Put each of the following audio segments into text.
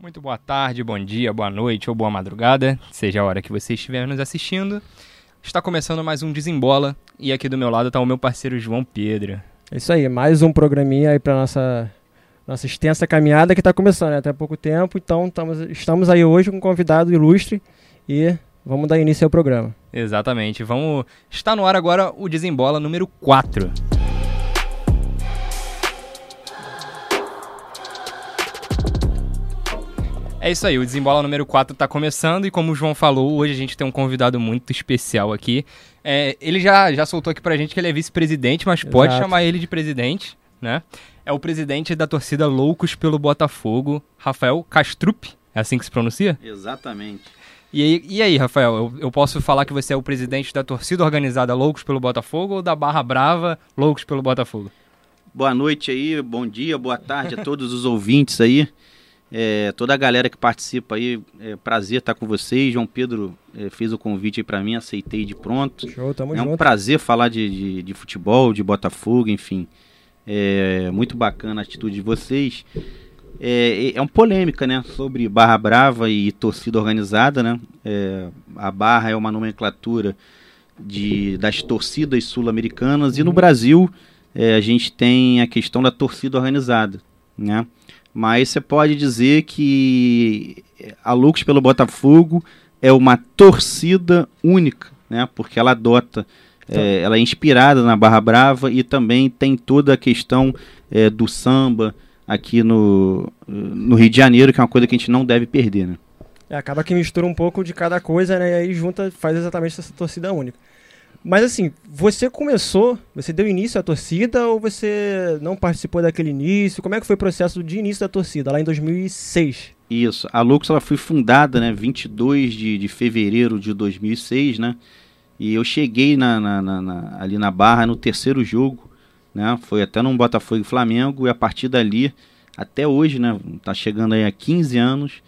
Muito boa tarde, bom dia, boa noite ou boa madrugada, seja a hora que você estiver nos assistindo. Está começando mais um Desembola e aqui do meu lado está o meu parceiro João Pedro. É isso aí, mais um programinha aí para nossa nossa extensa caminhada que está começando, né? até pouco tempo. Então estamos, estamos aí hoje com um convidado ilustre e vamos dar início ao programa. Exatamente. Vamos. Está no ar agora o Desembola número 4. É isso aí, o Desembola número 4 está começando e como o João falou, hoje a gente tem um convidado muito especial aqui. É, ele já, já soltou aqui pra gente que ele é vice-presidente, mas Exato. pode chamar ele de presidente, né? É o presidente da torcida Loucos pelo Botafogo, Rafael Castrup. É assim que se pronuncia? Exatamente. E aí, e aí Rafael, eu, eu, posso falar que você é o presidente da torcida organizada Loucos pelo Botafogo ou da Barra Brava Loucos pelo Botafogo? Boa noite aí, bom dia, boa tarde a todos os ouvintes aí. É, toda a galera que participa aí, é prazer estar com vocês. João Pedro é, fez o convite aí para mim, aceitei de pronto. Show, tamo é junto. um prazer falar de, de, de, futebol, de Botafogo, enfim. É muito bacana a atitude de vocês. É, é uma polêmica, né, sobre Barra Brava e torcida organizada, né? É, a Barra é uma nomenclatura de, das torcidas sul-americanas e no Brasil é, a gente tem a questão da torcida organizada, né? Mas você pode dizer que a Lux pelo Botafogo é uma torcida única, né? Porque ela adota, então. é, ela é inspirada na Barra Brava e também tem toda a questão é, do samba aqui no, no Rio de Janeiro, que é uma coisa que a gente não deve perder, né? É, acaba que mistura um pouco de cada coisa, né? E aí junta, faz exatamente essa torcida única. Mas assim, você começou, você deu início à torcida ou você não participou daquele início? Como é que foi o processo de início da torcida, lá em 2006? Isso, a Lux ela foi fundada, né, 22 de, de fevereiro de 2006, né? E eu cheguei na, na, na, na, ali na Barra no terceiro jogo, né? Foi até num Botafogo e Flamengo e a partir dali, até hoje, né? Tá chegando aí há 15 anos,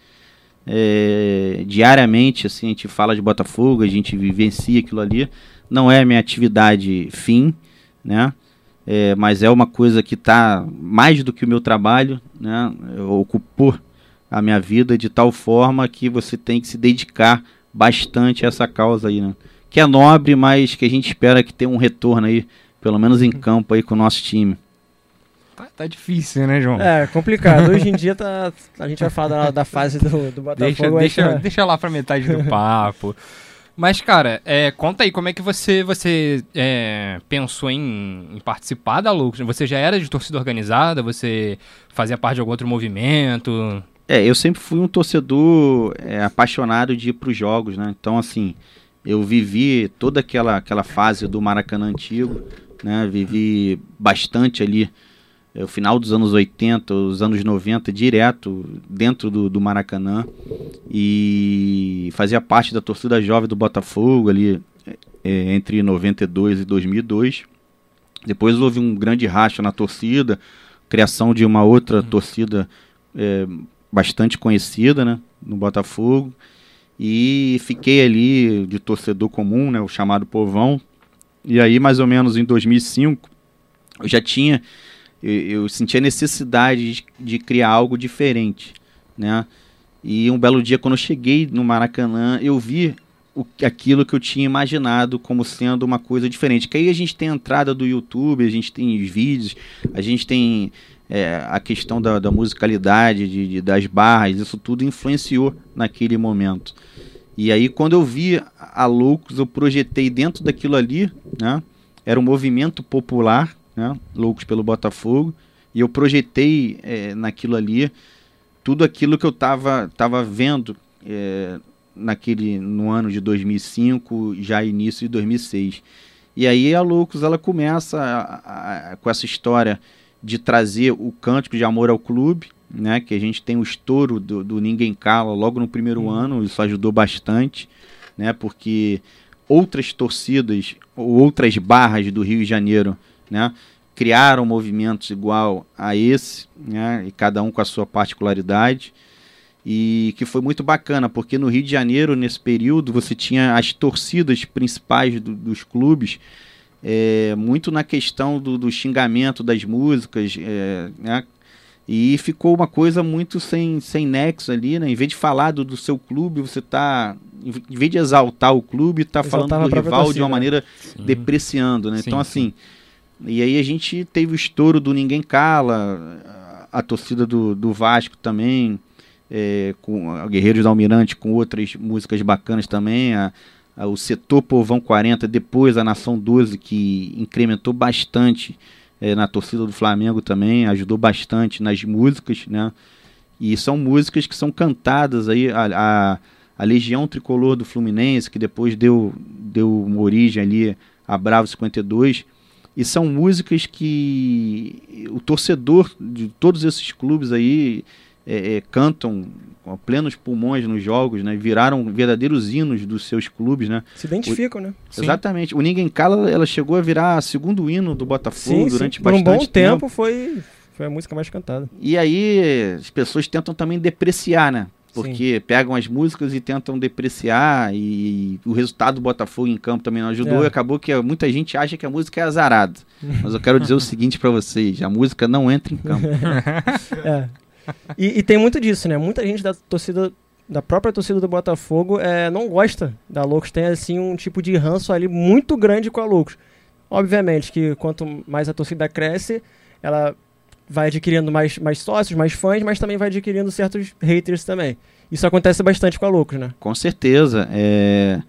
é, diariamente, assim, a gente fala de Botafogo, a gente vivencia aquilo ali não é a minha atividade fim, né? É, mas é uma coisa que está mais do que o meu trabalho, né? Ocupou a minha vida de tal forma que você tem que se dedicar bastante a essa causa aí, né? Que é nobre, mas que a gente espera que tenha um retorno aí, pelo menos em campo aí com o nosso time. Tá, tá difícil, né, João? É, complicado. Hoje em dia tá, a gente vai falar da, da fase do, do Botafogo. Deixa, deixa, deixa lá pra metade do papo. Mas, cara, é, conta aí, como é que você, você é, pensou em, em, participar da Lux? Você já era de torcida organizada? Você fazia parte de algum outro movimento? É, eu sempre fui um torcedor é, apaixonado de ir para os jogos, né? Então, assim, eu vivi toda aquela, aquela fase do Maracanã antigo, né? Vivi bastante ali o final dos anos 80, os anos 90, direto dentro do, do Maracanã. E fazia parte da torcida jovem do Botafogo ali é, entre 92 e 2002. Depois houve um grande racha na torcida, criação de uma outra uhum. torcida é, bastante conhecida né, no Botafogo. E fiquei ali de torcedor comum, né, o chamado povão. E aí, mais ou menos em 2005, eu já tinha eu, eu senti a necessidade de, de, criar algo diferente, né? E um belo dia, quando eu cheguei no Maracanã, eu vi o, aquilo que eu tinha imaginado como sendo uma coisa diferente. Que aí a gente tem a entrada do YouTube, a gente tem os vídeos, a gente tem é, a questão da, da musicalidade, de, de, das barras, isso tudo influenciou naquele momento. E aí, quando eu vi a Loucos, eu projetei dentro daquilo ali, né? Era um movimento popular né? Loucos pelo Botafogo, e eu projetei é, naquilo ali tudo aquilo que eu estava tava vendo é, naquele no ano de 2005, já início de 2006. E aí a Loucos ela começa a, a, com essa história de trazer o cântico de amor ao clube, né? Que a gente tem o estouro do, do Ninguém Cala logo no primeiro uhum. ano, isso ajudou bastante, né? Porque outras torcidas ou outras barras do Rio de Janeiro né? criaram movimentos igual a esse, né? e cada um com a sua particularidade, e que foi muito bacana, porque no Rio de Janeiro, nesse período, você tinha as torcidas principais do, dos clubes, é, muito na questão do, do, xingamento das músicas, é, né? E ficou uma coisa muito sem, sem nexo ali, né? Em vez de falar do, do seu clube, você tá. Em vez de exaltar o clube, tá falando do rival torcida. de uma maneira Sim. depreciando, né? Sim, então, assim. E aí a gente teve o estouro do Ninguém Cala, a, torcida do, do Vasco também, é, com a Guerreiros da Almirante, com outras músicas bacanas também, a, a, o setor Povão 40, depois a Nação 12, que incrementou bastante é, na torcida do Flamengo também, ajudou bastante nas músicas, né? E são músicas que são cantadas aí, a, a, a Legião Tricolor do Fluminense, que depois deu, deu uma origem ali a Bravo 52, e são músicas que o torcedor de todos esses clubes aí é, é, cantam com plenos pulmões nos jogos, né? Viraram verdadeiros hinos dos seus clubes, né? Se identificam, o, né? Exatamente. O Ninguém Cala, ela chegou a virar segundo hino do Botafogo sim, durante sim. Por bastante um bom tempo. tempo foi foi a música mais cantada. E aí as pessoas tentam também depreciar, né? Porque Sim. pegam as músicas e tentam depreciar e o resultado do Botafogo em campo também não ajudou é. e acabou que muita gente acha que a música é azarada. Mas eu quero dizer o seguinte para vocês, a música não entra em campo. é. E, e, tem muito disso, né? Muita gente da torcida, da própria torcida do Botafogo, é, não gosta da Loucos. Tem, assim, um tipo de ranço ali muito grande com a Loucos. Obviamente que quanto mais a torcida cresce, ela vai adquirindo mais, mais sócios, mais fãs, mas também vai adquirindo certos haters também. Isso acontece bastante com a Loucos, né? Com certeza. É...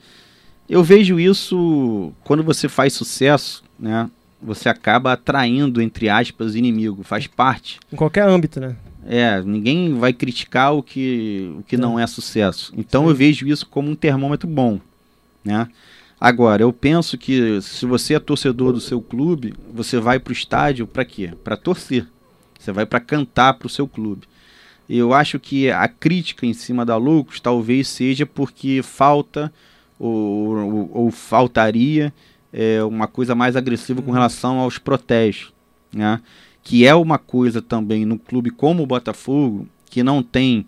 Eu vejo isso quando você faz sucesso, né? Você acaba atraindo, entre aspas, inimigo. Faz parte. Em qualquer âmbito, né? É, ninguém vai criticar o que, o que é. não é sucesso. Então Sim. eu vejo isso como um termômetro bom, né? Agora, eu penso que se você é torcedor do seu clube, você vai para o estádio para quê? Para torcer. Você vai para cantar para o seu clube. Eu acho que a crítica em cima da Lucas talvez seja porque falta ou, ou, ou faltaria é, uma coisa mais agressiva com uhum. relação aos protestos, né? que é uma coisa também no clube como o Botafogo, que não tem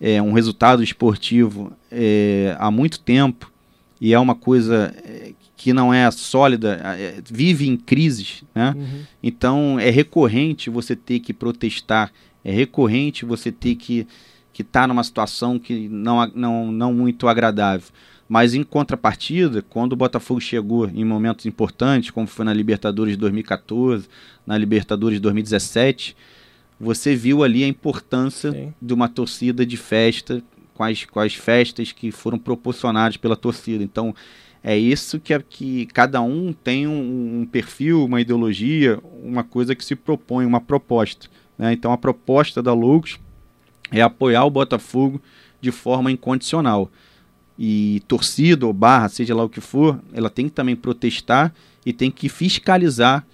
é, um resultado esportivo é, há muito tempo e é uma coisa é, que não é sólida, é, vive em crises, né? Uhum. Então é recorrente você ter que protestar, é recorrente você ter que que está numa situação que não, não, não muito agradável. Mas em contrapartida, quando o Botafogo chegou em momentos importantes, como foi na Libertadores de 2014, na Libertadores de 2017, você viu ali a importância Sim. de uma torcida de festa, com as, com as festas que foram proporcionadas pela torcida. Então, é isso que, é, que cada um tem um, um perfil, uma ideologia, uma coisa que se propõe, uma proposta. Né? Então, a proposta da Lux é apoiar o Botafogo de forma incondicional e torcida ou barra, seja lá o que for, ela tem que também protestar e tem que fiscalizar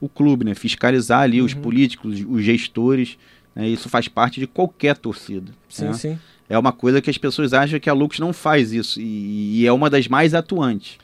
o clube, né? Fiscalizar ali uhum. os políticos, os gestores. Né? Isso faz parte de qualquer torcida. Sim, né? sim. É uma coisa que as pessoas acham que a Lux não faz isso e, e é uma das mais atuantes.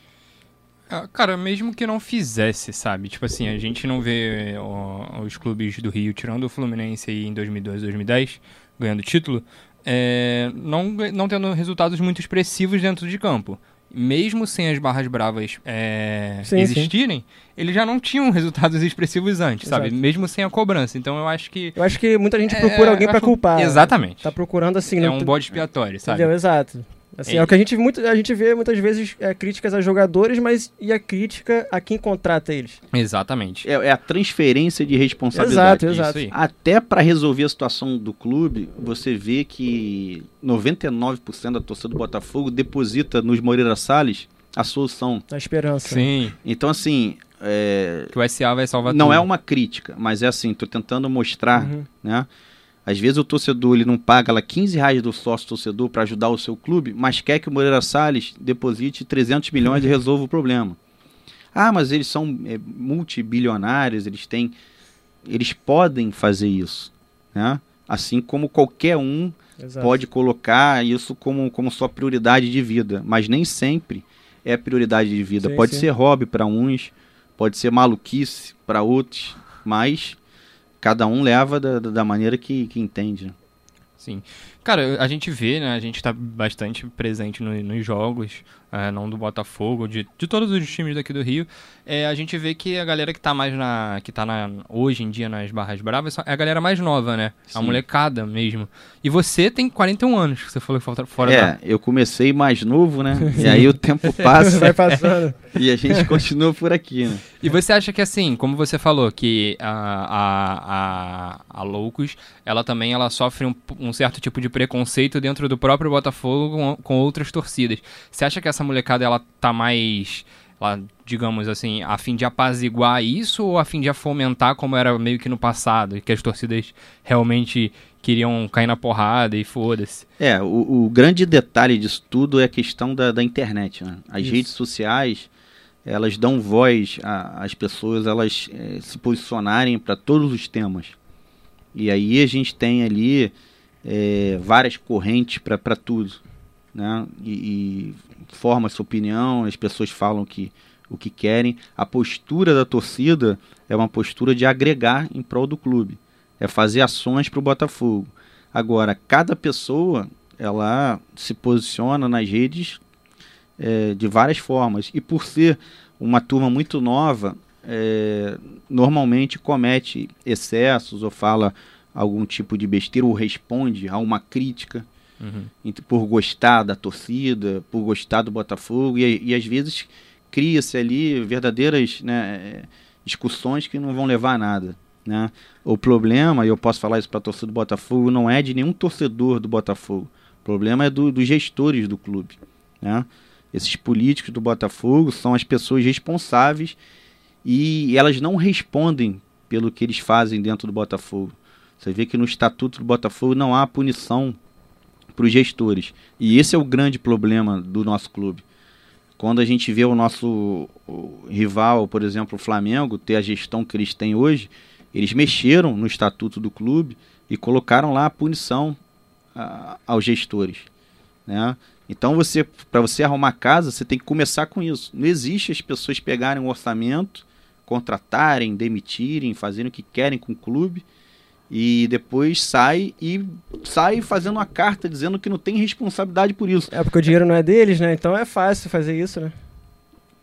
Ah, cara, mesmo que não fizesse, sabe? Tipo assim, a gente não vê ó, os clubes do Rio, tirando o Fluminense aí em 2002, 2010, ganhando título, é, não, não tendo resultados muito expressivos dentro de campo. Mesmo sem as barras bravas é, sim, existirem, sim. eles já não tinham resultados expressivos antes, Exato. sabe? Mesmo sem a cobrança. Então eu acho que. Eu acho que muita gente procura é, alguém para culpar. Exatamente. Tá procurando assim. É um bode expiatório, sabe? Entendeu? Exato. Assim, é. é. o que a gente, muito, a gente vê muitas vezes é, críticas a jogadores, mas e a crítica a quem contrata eles? Exatamente. É, é a transferência de responsabilidade. Exato, exato. Até para resolver a situação do clube, você vê que 99% da torcida do Botafogo deposita nos Moreira Salles a solução. A esperança. Sim. Então, assim. É... Que o SA vai salvar Não tudo. é uma crítica, mas é assim, tô tentando mostrar, uhum. né? Às vezes o torcedor ele não paga lá 15 reais do sócio torcedor para ajudar o seu clube, mas quer que o Moreira Salles deposite 300 milhões e resolva o problema. Ah, mas eles são é, multibilionários, eles têm, eles podem fazer isso, né? Assim como qualquer um Exato. pode colocar isso como, como sua prioridade de vida, mas nem sempre é prioridade de vida. Sim, pode sim. ser hobby para uns, pode ser maluquice para outros, mas cada um leva da, da maneira que, que entende. Né? Sim. Cara, a gente vê, né? A gente tá bastante presente no, nos jogos, é, não do Botafogo, de, de todos os times daqui do Rio. É, a gente vê que a galera que tá mais na. que tá na, hoje em dia nas Barras Bravas é a galera mais nova, né? Sim. A molecada mesmo. E você tem 41 anos, que você falou que falta fora É, da... eu comecei mais novo, né? e aí o tempo passa. Vai passando. e a gente continua por aqui, né? E você acha que assim, como você falou, que a, a, a, a Loucos, ela também ela sofre um, um certo tipo de preconceito dentro do próprio Botafogo com, com outras torcidas. Você acha que essa molecada ela tá mais digamos assim, a fim de apaziguar isso ou a fim de fomentar como era meio que no passado, e que as torcidas realmente queriam cair na porrada e foda-se? É, o, o, grande detalhe disso tudo é a questão da, da internet. Né? As isso. redes sociais, elas dão voz às pessoas, elas é, se posicionarem para todos os temas. E aí a gente tem ali é, várias correntes para tudo. Né? E, e forma sua opinião, as pessoas falam que, o que querem. A postura da torcida é uma postura de agregar em prol do clube, é fazer ações para o Botafogo. Agora, cada pessoa ela se posiciona nas redes é, de várias formas e por ser uma turma muito nova, é, normalmente comete excessos ou fala algum tipo de besteira ou responde a uma crítica uhum. por gostar da torcida, por gostar do Botafogo e, e às vezes cria-se ali verdadeiras né, discussões que não vão levar a nada. Né? O problema, e eu posso falar isso para a torcida do Botafogo, não é de nenhum torcedor do Botafogo. O problema é do, dos gestores do clube. Né? Esses políticos do Botafogo são as pessoas responsáveis e elas não respondem pelo que eles fazem dentro do Botafogo. Você vê que no estatuto do Botafogo não há punição para os gestores. E esse é o grande problema do nosso clube. Quando a gente vê o nosso rival, por exemplo, o Flamengo, ter a gestão que eles têm hoje, eles mexeram no estatuto do clube e colocaram lá a punição a, aos gestores. Né? Então, você, para você arrumar casa, você tem que começar com isso. Não existe as pessoas pegarem um orçamento, contratarem, demitirem, fazerem o que querem com o clube e depois sai e sai fazendo uma carta dizendo que não tem responsabilidade por isso. É porque o dinheiro não é deles, né? Então é fácil fazer isso, né?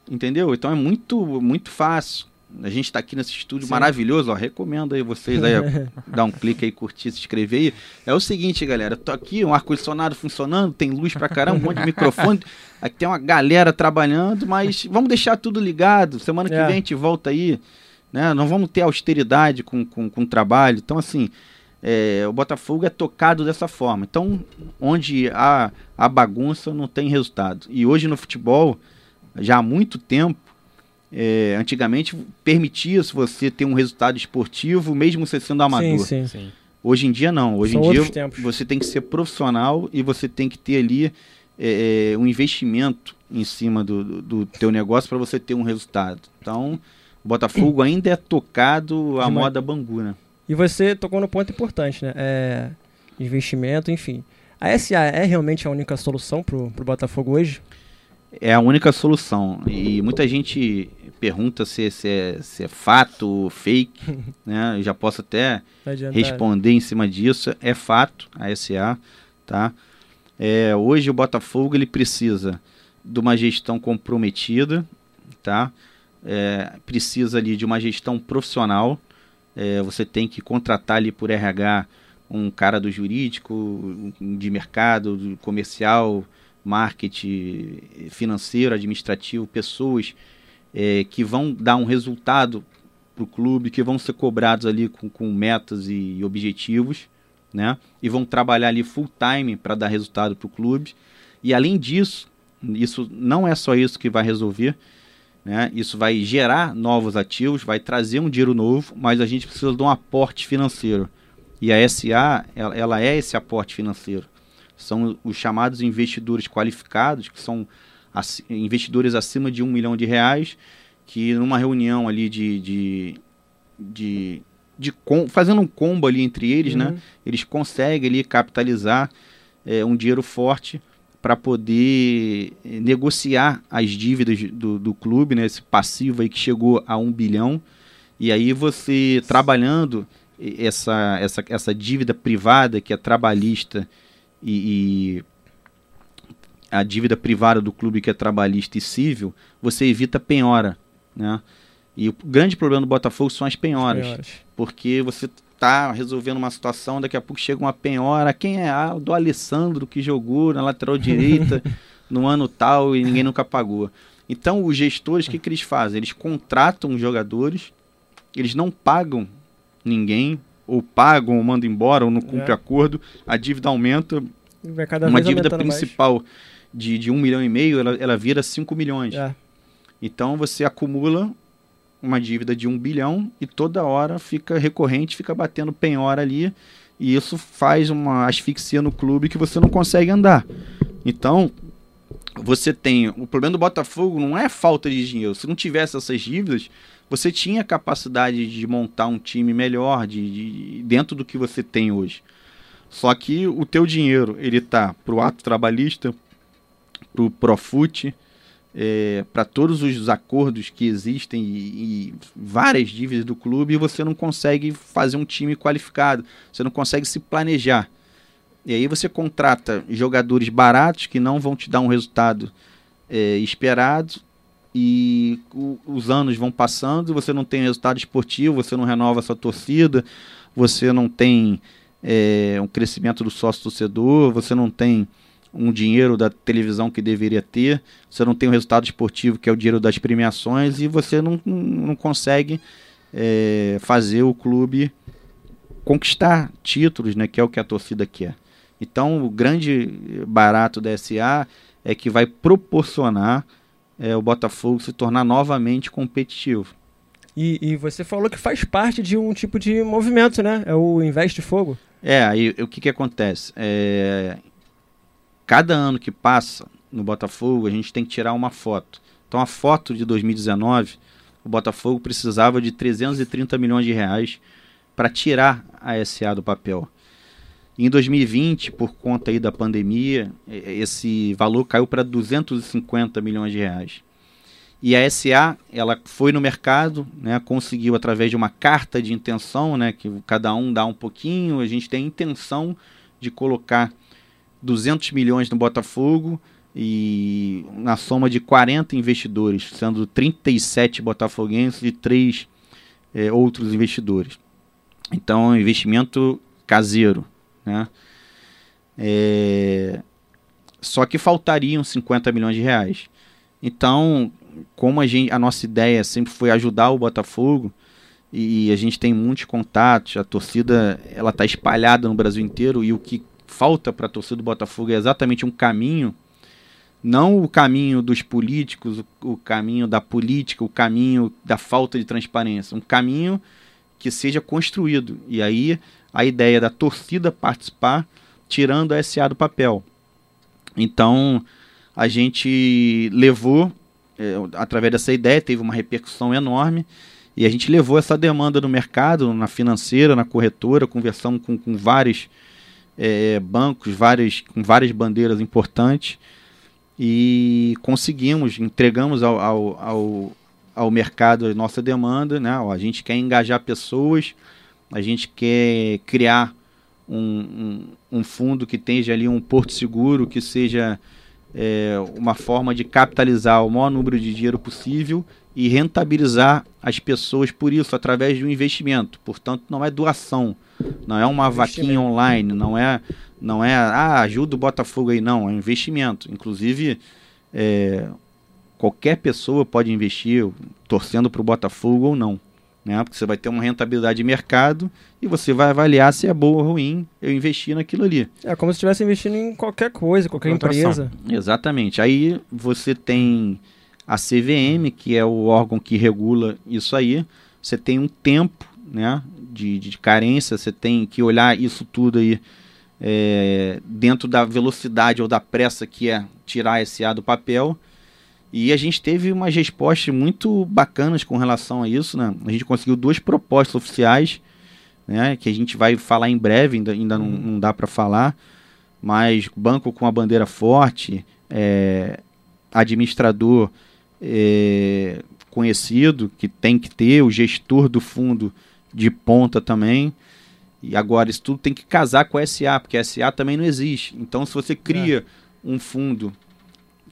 Entendeu? Então é muito muito fácil. A gente está aqui nesse estúdio Sim. maravilhoso, ó, recomendo aí vocês aí dar um clique aí, curtir, se inscrever aí. É o seguinte, galera, tô aqui, um ar-condicionado funcionando, tem luz pra caramba, um monte de microfone, aqui tem uma galera trabalhando, mas vamos deixar tudo ligado. Semana que é. vem a gente volta aí, né? Não vamos ter austeridade com, com, com o trabalho. Então, assim, é, o Botafogo é tocado dessa forma. Então, onde há a bagunça, não tem resultado. E hoje no futebol, já há muito tempo, é, antigamente permitia-se você ter um resultado esportivo, mesmo você sendo amador. Sim, sim. sim. Hoje em dia não. Hoje São em dia tempos. você tem que ser profissional e você tem que ter ali é, é um investimento em cima do, do, do teu negócio para você ter um resultado. Então, Botafogo ainda é tocado à moda Bangu, né? E você tocou no ponto importante, né? É, investimento, enfim. A SA é realmente a única solução para o Botafogo hoje? É a única solução. E muita gente pergunta se, se, é, se é fato ou fake. né? Eu já posso até responder em cima disso. É fato, a SA. Tá? É, hoje o Botafogo ele precisa de uma gestão comprometida. Tá? É, precisa ali de uma gestão profissional. É, você tem que contratar ali por RH um cara do jurídico, de mercado, comercial, marketing, financeiro, administrativo, pessoas é, que vão dar um resultado para o clube, que vão ser cobrados ali com, com metas e, e objetivos, né? E vão trabalhar ali full time para dar resultado para o clube. E além disso, isso não é só isso que vai resolver. Né? Isso vai gerar novos ativos, vai trazer um dinheiro novo, mas a gente precisa de um aporte financeiro. E a SA, ela, ela é esse aporte financeiro. São os chamados investidores qualificados, que são investidores acima de um milhão de reais, que numa reunião ali de, de, de, de com, fazendo um combo ali entre eles, né? uhum. né? Eles conseguem ali capitalizar é, um dinheiro forte para poder eh, negociar as dívidas do, do clube, né, esse passivo aí que chegou a um bilhão. E aí você trabalhando essa, essa, essa dívida privada que é trabalhista e, e a dívida privada do clube que é trabalhista e civil, você evita penhora, né? E o grande problema do Botafogo são as penhoras, as penhoras. porque você tá resolvendo uma situação, daqui a pouco chega uma penhora, quem é? Ah, do Alessandro que jogou na lateral direita no ano tal e ninguém nunca pagou. Então, os gestores, o que, que eles fazem? Eles contratam jogadores, eles não pagam ninguém, ou pagam, ou mandam embora, ou não cumpre é. acordo, a dívida aumenta. uma dívida principal mais. de, de um milhão e meio, ela, ela vira 5 milhões. É. Então você acumula uma dívida de um bilhão e toda hora fica recorrente, fica batendo penhora ali. E isso faz uma asfixia no clube que você não consegue andar. Então, você tem. O problema do Botafogo não é falta de dinheiro. Se não tivesse essas dívidas, você tinha capacidade de montar um time melhor de, de dentro do que você tem hoje. Só que o teu dinheiro ele tá pro ato trabalhista, pro Profute, é, para todos os acordos que existem e, e, várias dívidas do clube você não consegue fazer um time qualificado, você não consegue se planejar. E aí você contrata jogadores baratos que não vão te dar um resultado é, esperado e o, os anos vão passando, você não tem resultado esportivo, você não renova sua torcida, você não tem é, um crescimento do sócio torcedor, você não tem um dinheiro da televisão que deveria ter, você não tem o um resultado esportivo que é o dinheiro das premiações e você não, não consegue é, fazer o clube conquistar títulos, né, que é o que a torcida quer. Então, o grande barato da SA é que vai proporcionar é, o Botafogo se tornar novamente competitivo. E, e, você falou que faz parte de um tipo de movimento, né? É o Investe Fogo. É, aí o que, que acontece? É, cada ano que passa no Botafogo, a gente tem que tirar uma foto. Então, a foto de 2019, o Botafogo precisava de 330 milhões de reais para tirar a SA do papel. Em 2020, por conta aí da pandemia, esse valor caiu para 250 milhões de reais. E a SA, ela foi no mercado, né, conseguiu através de uma carta de intenção, né, que cada um dá um pouquinho, a gente tem a intenção de colocar 200 milhões no Botafogo e na soma de 40 investidores, sendo 37 botafoguenses e 3 é, outros investidores. Então, é um investimento caseiro. Né? É... Só que faltariam 50 milhões de reais. Então, como a, gente, a nossa ideia sempre foi ajudar o Botafogo, e a gente tem muitos contatos, a torcida ela está espalhada no Brasil inteiro, e o que falta para a torcida do Botafogo é exatamente um caminho, não o caminho dos políticos, o, caminho da política, o caminho da falta de transparência, um caminho que seja construído. E aí a ideia da torcida participar, tirando a SA do papel. Então, a gente levou, é, através dessa ideia, teve uma repercussão enorme, e a gente levou essa demanda no mercado, na financeira, na corretora, conversamos com, com vários é, bancos, várias, com várias bandeiras importantes, e conseguimos, entregamos ao, ao, ao, ao mercado a nossa demanda, né? a gente quer engajar pessoas, a gente quer criar um, um, um fundo que tenha ali um porto seguro, que seja é, uma forma de capitalizar o maior número de dinheiro possível e rentabilizar as pessoas por isso, através de um investimento. Portanto, não é doação, não é uma vaquinha online, não é, não é ah, ajuda o Botafogo aí, não, é um investimento. Inclusive, é, qualquer pessoa pode investir torcendo para o Botafogo ou não né? Porque você vai ter uma rentabilidade de mercado e você vai avaliar se é boa ou ruim eu investir naquilo ali. É como se estivesse investindo em qualquer coisa, qualquer empresa. Exatamente. Aí você tem a CVM, que é o órgão que regula isso aí. Você tem um tempo, né, de, de carência. Você tem que olhar isso tudo aí é, dentro da velocidade ou da pressa que é tirar esse A do papel. E a gente teve umas respostas muito bacanas com relação a isso, né? A gente conseguiu duas propostas oficiais, né? Que a gente vai falar em breve, ainda, ainda não, não dá para falar. Mas banco com a bandeira forte, é, administrador é, conhecido, que tem que ter, o gestor do fundo de ponta também. E agora isso tudo tem que casar com a SA, porque a SA também não existe. Então, se você cria é. um fundo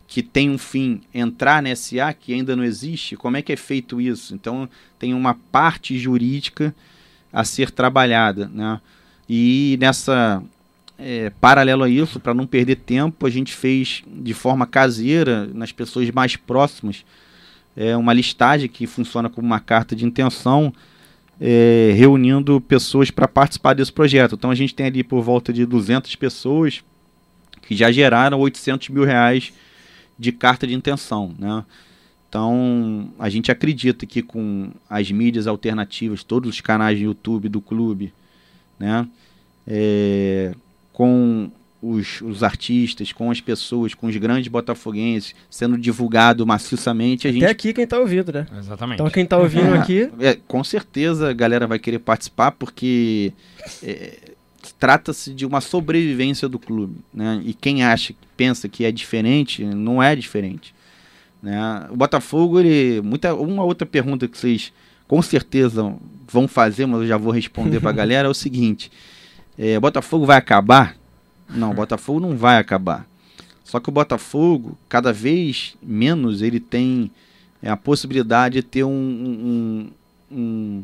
que tem um fim entrar na SA, que ainda não existe, como é que é feito isso? Então, tem uma parte jurídica a ser trabalhada, né? E nessa é, paralelo a isso, para não perder tempo, a gente fez de forma caseira, nas pessoas mais próximas, é, uma listagem que funciona como uma carta de intenção, é, reunindo pessoas para participar desse projeto. Então a gente tem ali por volta de 200 pessoas que já geraram 800 mil reais de carta de intenção, né? Então, a gente acredita que com as mídias alternativas, todos os canais de YouTube do clube, né, é, com os, os, artistas, com as pessoas, com os grandes botafoguenses, sendo divulgado maciçamente, a Até gente... aqui quem está ouvindo, né? Exatamente. Então quem está ouvindo é, aqui... É, com certeza a galera vai querer participar, porque é, trata-se de uma sobrevivência do clube, né? E quem acha, pensa que é diferente, não é diferente. Né? O Botafogo, ele, muita, uma outra pergunta que vocês com certeza vão fazer, mas eu já vou responder para a galera, é o seguinte: é, Botafogo vai acabar? Não, Botafogo não vai acabar. Só que o Botafogo, cada vez menos, ele tem é, a possibilidade de ter um, um, um,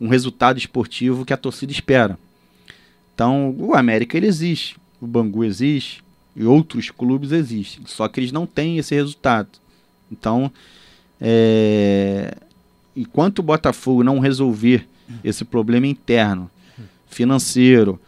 um resultado esportivo que a torcida espera. Então, o América ele existe, o Bangu existe e outros clubes existem, só que eles não têm esse resultado. Então, é, enquanto o Botafogo não resolver esse problema interno, financeiro,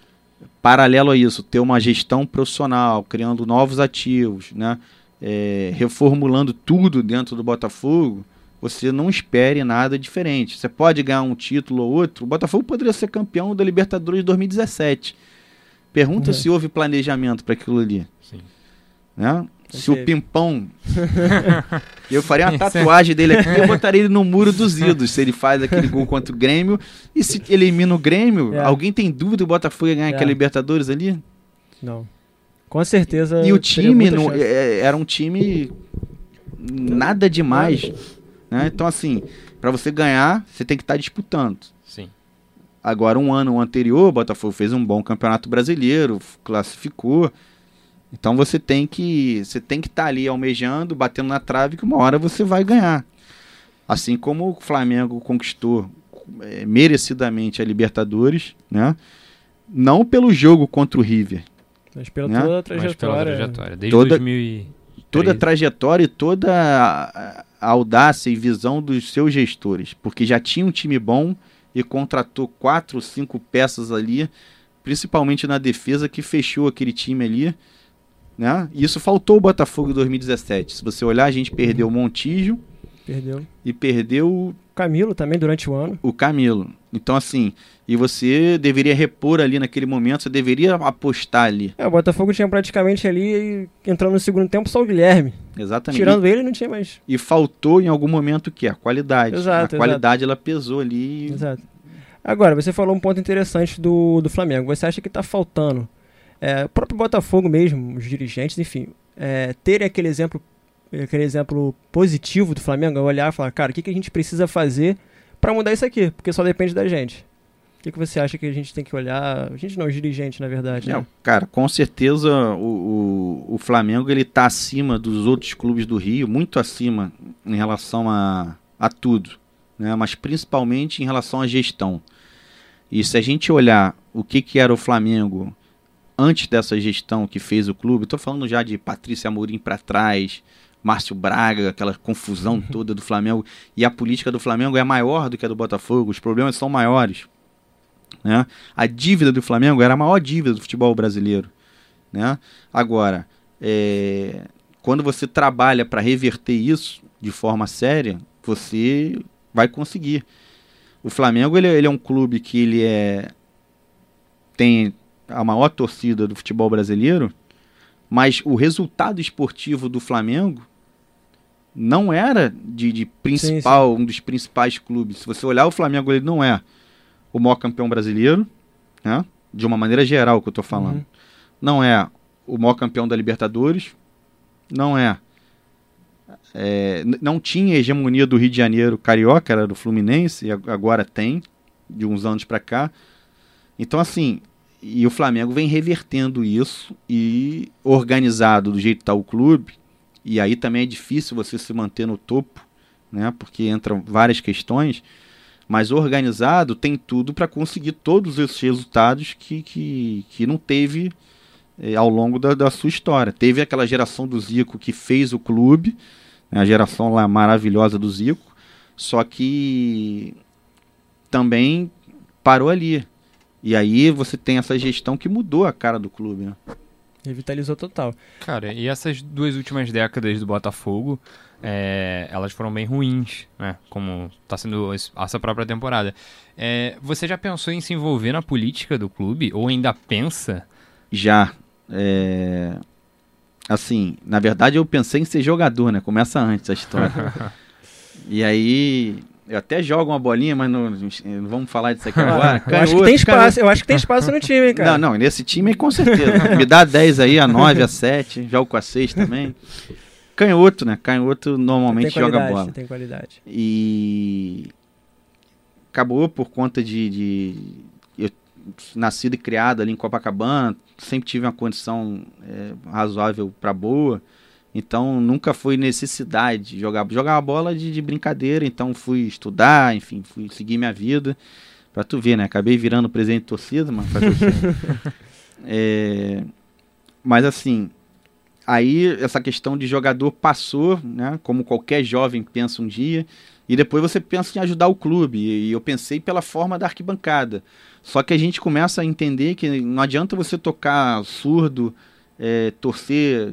paralelo a isso, ter uma gestão profissional, criando novos ativos, né, é, reformulando tudo dentro do Botafogo, você não espere nada diferente. Você pode ganhar um título ou outro. O Botafogo poderia ser campeão da Libertadores de 2017. Pergunta é. se houve planejamento para aquilo ali. Sim. Né? Se o Pimpão. eu faria uma tatuagem dele aqui e botaria ele no muro dos idos. Se ele faz aquele gol contra o Grêmio. E se elimina o Grêmio, é. alguém tem dúvida do Botafogo ia ganhar é. aquela Libertadores ali? Não. Com certeza. E o time no, é, era um time nada demais. Né? Então, assim, para você ganhar, você tem que estar tá disputando. Sim. Agora, um ano anterior, o Botafogo fez um bom campeonato brasileiro, classificou. Então você tem que você tem que estar tá ali almejando, batendo na trave que uma hora você vai ganhar. Assim como o Flamengo conquistou é, merecidamente a Libertadores, né? Não pelo jogo contra o River, mas pela né? toda a trajetória. trajetória desde toda, 2003. toda a trajetória e toda a, a audácia e visão dos seus gestores, porque já tinha um time bom e contratou quatro, cinco peças ali, principalmente na defesa que fechou aquele time ali né? E isso faltou o Botafogo em 2017. Se você olhar, a gente perdeu o Montijo. Perdeu. E perdeu o Camilo também durante o ano. O Camilo. Então, assim, e você deveria repor ali naquele momento, você deveria apostar ali. É, o Botafogo tinha praticamente ali, entrando no segundo tempo, só o Guilherme. Exatamente. Tirando ele, não tinha mais. E faltou em algum momento o quê? A qualidade. Exato. A qualidade ela pesou ali. Exato. Agora, você falou um ponto interessante do, do Flamengo. Você acha que está faltando é, o próprio Botafogo mesmo, os dirigentes, enfim, é, terem aquele exemplo, aquele exemplo positivo do Flamengo, é olhar e falar, cara, o que, que a gente precisa fazer para mudar isso aqui? Porque só depende da gente. O que, que você acha que a gente tem que olhar? A gente não, os dirigentes, na verdade. Né? cara, com certeza o, o, o, Flamengo ele tá acima dos outros clubes do Rio, muito acima em relação a, a tudo, né? mas principalmente em relação à gestão. E se a gente olhar o que, que era o Flamengo antes dessa gestão que fez o clube, estou falando já de Patrícia Amorim para trás, Márcio Braga, aquela confusão toda do Flamengo, e a política do Flamengo é maior do que a do Botafogo, os problemas são maiores. Né? A dívida do Flamengo era a maior dívida do futebol brasileiro. Né? Agora, é, quando você trabalha para reverter isso de forma séria, você vai conseguir. O Flamengo ele, ele é um clube que ele é tem a maior torcida do futebol brasileiro, mas o resultado esportivo do Flamengo não era de, de principal, sim, sim. um dos principais clubes. Se você olhar o Flamengo, ele não é o maior campeão brasileiro, né? De uma maneira geral que eu estou falando. Uhum. Não é o maior campeão da Libertadores, não é, é não tinha hegemonia do Rio de Janeiro carioca, era do Fluminense, e agora tem, de uns anos para cá. Então, assim, e o Flamengo vem revertendo isso e organizado do jeito que está o clube, e aí também é difícil você se manter no topo, né? Porque entram várias questões, mas organizado tem tudo para conseguir todos esses resultados que, que, que não teve é, ao longo da, da, sua história. Teve aquela geração do Zico que fez o clube, né, a geração lá maravilhosa do Zico, só que também parou ali. E aí você tem essa gestão que mudou a cara do clube, né? Revitalizou total. Cara, e essas duas últimas décadas do Botafogo, é, elas foram bem ruins, né? Como está sendo essa própria temporada. É, você já pensou em se envolver na política do clube? Ou ainda pensa? Já. É... Assim, na verdade eu pensei em ser jogador, né? Começa antes a história. e aí eu até jogo uma bolinha, mas não, não vamos falar disso aqui agora. eu, acho que tem espaço, eu acho que tem espaço no time, hein, cara. Não, não, nesse time com certeza. Me dá 10 aí, a 9, a 7, jogo com a 6 também. Canhoto, né? Canhoto normalmente joga bola. Tem qualidade. E acabou por conta de, de, eu nascido e criado ali em Copacabana, sempre tive uma condição é, razoável para boa. Então nunca foi necessidade de jogar. Jogava bola de, de, brincadeira, então fui estudar, enfim, fui seguir minha vida. Pra tu ver, né? Acabei virando presidente de torcida, mas é, Mas assim, aí essa questão de jogador passou, né? Como qualquer jovem pensa um dia. E depois você pensa em ajudar o clube. E eu pensei pela forma da arquibancada. Só que a gente começa a entender que não adianta você tocar surdo, é, torcer,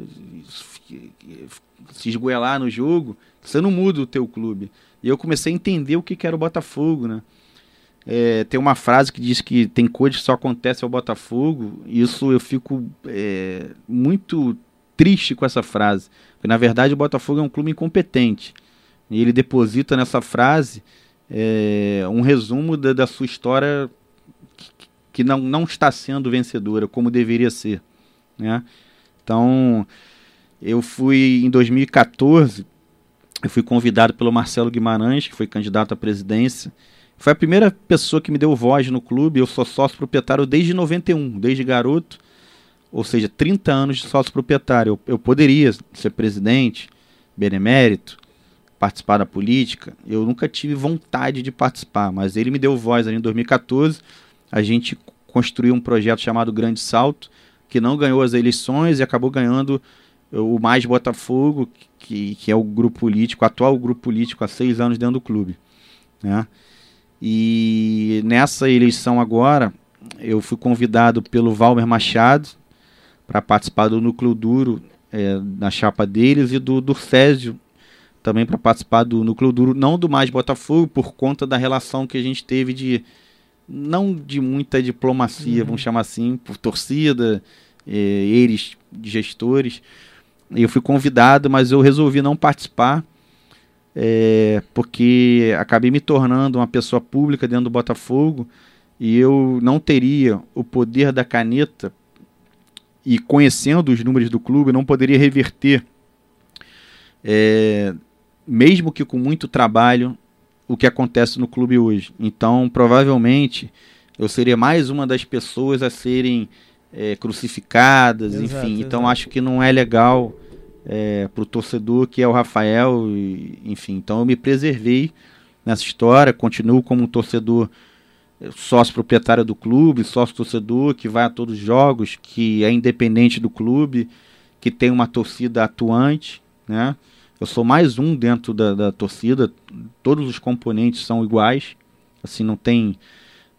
se esgoelar no jogo, você não muda o teu clube. E eu comecei a entender o que, que era o Botafogo, né? É, tem uma frase que diz que tem coisas que só acontecem ao Botafogo. E isso eu fico é, muito triste com essa frase. Porque na verdade o Botafogo é um clube incompetente. E ele deposita nessa frase é, um resumo da, da sua história que, que não, não está sendo vencedora como deveria ser. Né? Então, eu fui em 2014, eu fui convidado pelo Marcelo Guimarães, que foi candidato à presidência. Foi a primeira pessoa que me deu voz no clube. Eu sou sócio proprietário desde 91, desde garoto, ou seja, 30 anos de sócio proprietário. Eu, eu poderia ser presidente, benemérito, participar da política. Eu nunca tive vontade de participar, mas ele me deu voz ali em 2014. A gente construiu um projeto chamado Grande Salto, que não ganhou as eleições e acabou ganhando o Mais Botafogo, que, que é o grupo político, o atual grupo político há seis anos dentro do clube. Né? E nessa eleição agora, eu fui convidado pelo Valmer Machado para participar do núcleo duro é, na chapa deles e do Durcésio também para participar do núcleo duro, não do Mais Botafogo, por conta da relação que a gente teve de não de muita diplomacia, uhum. vamos chamar assim, por torcida, é, eles gestores, eu fui convidado, mas eu resolvi não participar, é, porque acabei me tornando uma pessoa pública dentro do Botafogo e eu não teria o poder da caneta e conhecendo os números do clube, não poderia reverter, é, mesmo que com muito trabalho, o que acontece no clube hoje. Então, provavelmente, eu seria mais uma das pessoas a serem é, crucificadas, exato, enfim. Exato. Então acho que não é legal é, para o torcedor que é o Rafael, e, enfim. Então eu me preservei nessa história, continuo como um torcedor é, sócio proprietário do clube, sócio torcedor que vai a todos os jogos, que é independente do clube, que tem uma torcida atuante, né? Eu sou mais um dentro da, da torcida, todos os componentes são iguais, assim não tem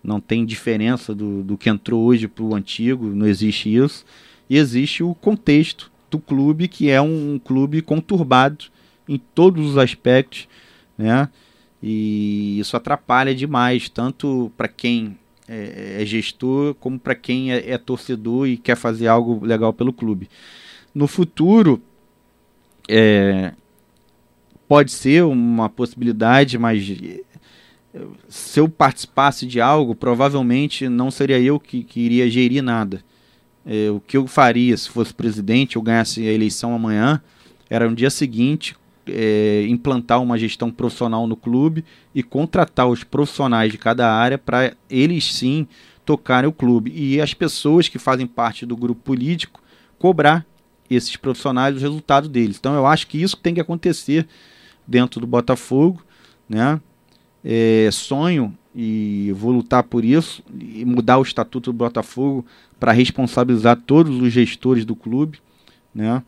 não tem diferença do, do que entrou hoje para o antigo, não existe isso. E existe o contexto do clube, que é um, um clube conturbado em todos os aspectos, né? E isso atrapalha demais, tanto para quem é, é, gestor, como para quem é, é, torcedor e quer fazer algo legal pelo clube. No futuro, é, pode ser uma possibilidade, mas se eu participasse de algo, provavelmente não seria eu que, que iria gerir nada. É, o que eu faria se fosse presidente, eu ganhasse a eleição amanhã, era no dia seguinte é, implantar uma gestão profissional no clube e contratar os profissionais de cada área para eles sim tocarem o clube. E as pessoas que fazem parte do grupo político cobrar esses profissionais os resultados deles. Então eu acho que isso tem que acontecer dentro do Botafogo, né? É, sonho e vou lutar por isso e mudar o estatuto do Botafogo para responsabilizar todos os gestores do clube, né?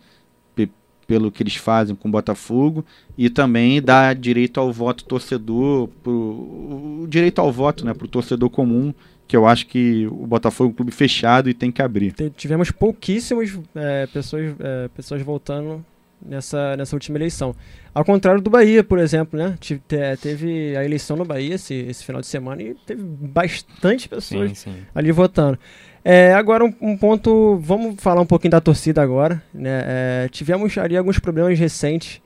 pelo que eles fazem com o Botafogo e também dar direito ao voto torcedor, pro, o direito ao voto né, para o torcedor comum, que eu acho que o Botafogo é um clube fechado e tem que abrir. Tivemos pouquíssimas é, pessoas, é, pessoas voltando nessa, nessa última eleição. Ao contrário do Bahia, por exemplo, né? Teve a eleição no Bahia esse, esse final de semana e teve bastante pessoas sim, sim. ali votando. É, agora um, um, ponto, vamos falar um pouquinho da torcida agora. Né? É, tivemos ali alguns problemas recentes,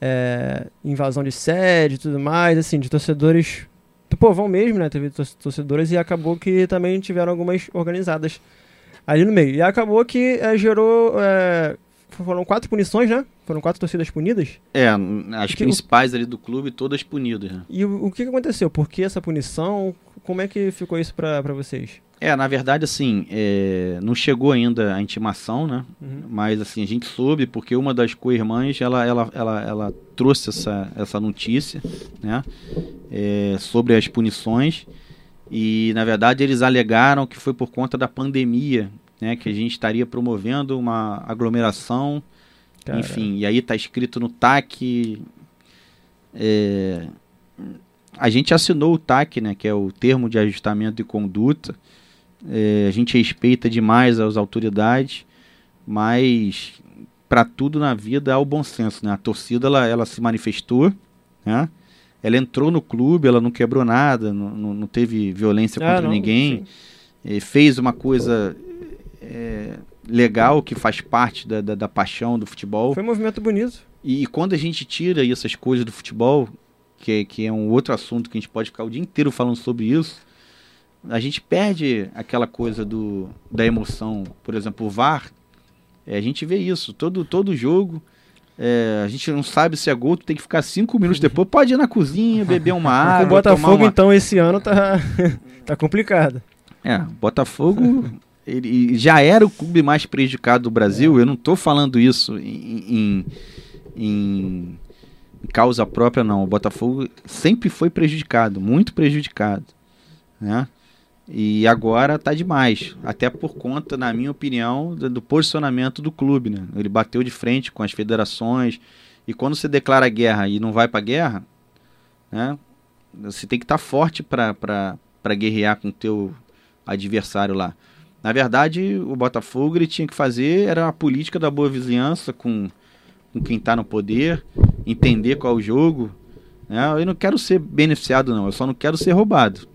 é, invasão de sede e tudo mais, assim, de torcedores do povão mesmo, né? Teve torcedores e acabou que também tiveram algumas organizadas ali no meio. E acabou que é, gerou. Foram quatro punições, né? Foram quatro torcidas punidas? É, as que, principais ali do clube, todas punidas. Né? E o, o que aconteceu? Por que essa punição? Como é que ficou isso para vocês? É, na verdade, assim, é, não chegou ainda a intimação, né? Uhum. Mas, assim, a gente soube porque uma das co-irmãs, ela, ela, ela, ela trouxe essa, essa notícia, né? É, sobre as punições. E, na verdade, eles alegaram que foi por conta da pandemia, né? Que a gente estaria promovendo uma aglomeração, Cara. enfim. E aí está escrito no TAC... É, a gente assinou o TAC, né? Que é o Termo de Ajustamento de Conduta, é, a gente respeita demais as autoridades, mas para tudo na vida há o bom senso, né? A torcida ela, ela se manifestou, né? Ela entrou no clube, ela não quebrou nada, não, não, teve violência ah, contra não, ninguém, é, fez uma coisa é, legal que faz parte da, da, da, paixão do futebol. Foi um movimento bonito. E, e quando a gente tira essas coisas do futebol, que, que é um outro assunto que a gente pode ficar o dia inteiro falando sobre isso, a gente perde aquela coisa do, da emoção. Por exemplo, o VAR, é, a gente vê isso. Todo, todo jogo, é, a gente não sabe se é gol, tu tem que ficar cinco minutos depois. Pode ir na cozinha, beber uma água. O Botafogo, uma... então, esse ano tá, tá complicado. É, Botafogo. Ele já era o clube mais prejudicado do Brasil. É. Eu não estou falando isso em, em, em, causa própria, não. O Botafogo sempre foi prejudicado, muito prejudicado. Né? E agora tá demais. Até por conta, na minha opinião, do, do, posicionamento do clube. Né? Ele bateu de frente com as federações. E quando você declara guerra e não vai para guerra, né? você tem que estar tá forte para guerrear com o teu adversário lá. Na verdade, o Botafogo ele tinha que fazer era a política da boa vizinhança com, com quem está no poder, entender qual é o jogo. Né? Eu não quero ser beneficiado, não. Eu só não quero ser roubado.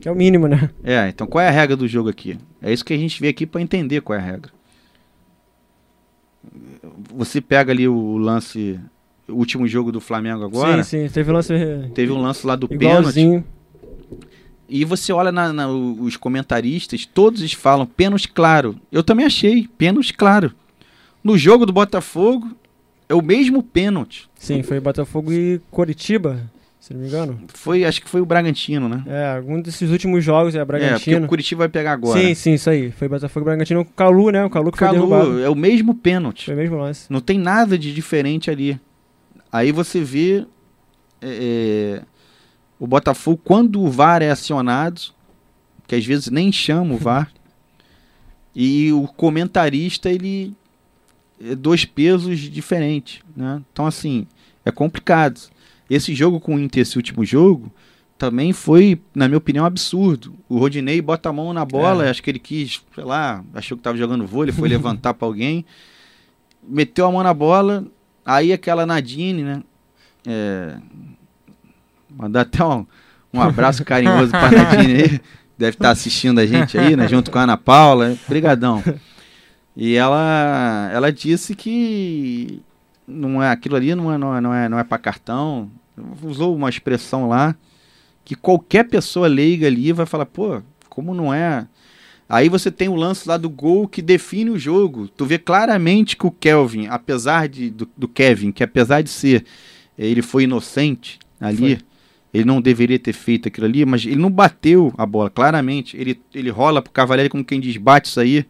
Que é o mínimo, né? É, então qual é a regra do jogo aqui? É isso que a gente vê aqui para entender qual é a regra. Você pega ali o lance, o último jogo do Flamengo agora. Sim, sim, teve um lance. Teve um lance lá do pênalti. E você olha na, na, os comentaristas, todos eles falam pênalti claro. Eu também achei, pênalti claro. No jogo do Botafogo, é o mesmo pênalti. Sim, foi Botafogo e Coritiba se não me engano. Foi, acho que foi o Bragantino, né? É, algum desses últimos jogos é Bragantino. É, porque o Curitiba vai pegar agora. Sim, sim, isso aí. Foi Botafogo e Bragantino com o Calu, né? O Calu que Calu, foi derrubado. é o mesmo pênalti. Foi o mesmo lance. Não tem nada de diferente ali. Aí você vê é, é o Botafogo, quando o VAR é acionado, que às vezes nem chama o VAR, e o comentarista, ele é dois pesos diferentes, né? Então, assim, é complicado. Esse jogo com o Inter, esse último jogo, também foi, na minha opinião, absurdo. O Rodinei bota a mão na bola, é. acho que ele quis, sei lá, achou que estava jogando vôlei, foi levantar para alguém, meteu a mão na bola, aí aquela Nadine, né? É, mandar até um, um abraço carinhoso para Nadine aí, deve estar tá assistindo a gente aí, né? Junto com a Ana Paula, brigadão. E ela, ela disse que não é aquilo ali não é não é não é, não é para cartão. Usou uma expressão lá que qualquer pessoa leiga ali vai falar pô como não é? Aí você tem o lance lá do gol que define o jogo. Tu vê claramente que o Kelvin apesar de do, do Kevin que apesar de ser ele foi inocente ali ele não deveria ter feito aquilo ali, mas ele não bateu a bola, claramente. Ele, ele rola pro Cavalieri como quem diz, bate isso aí,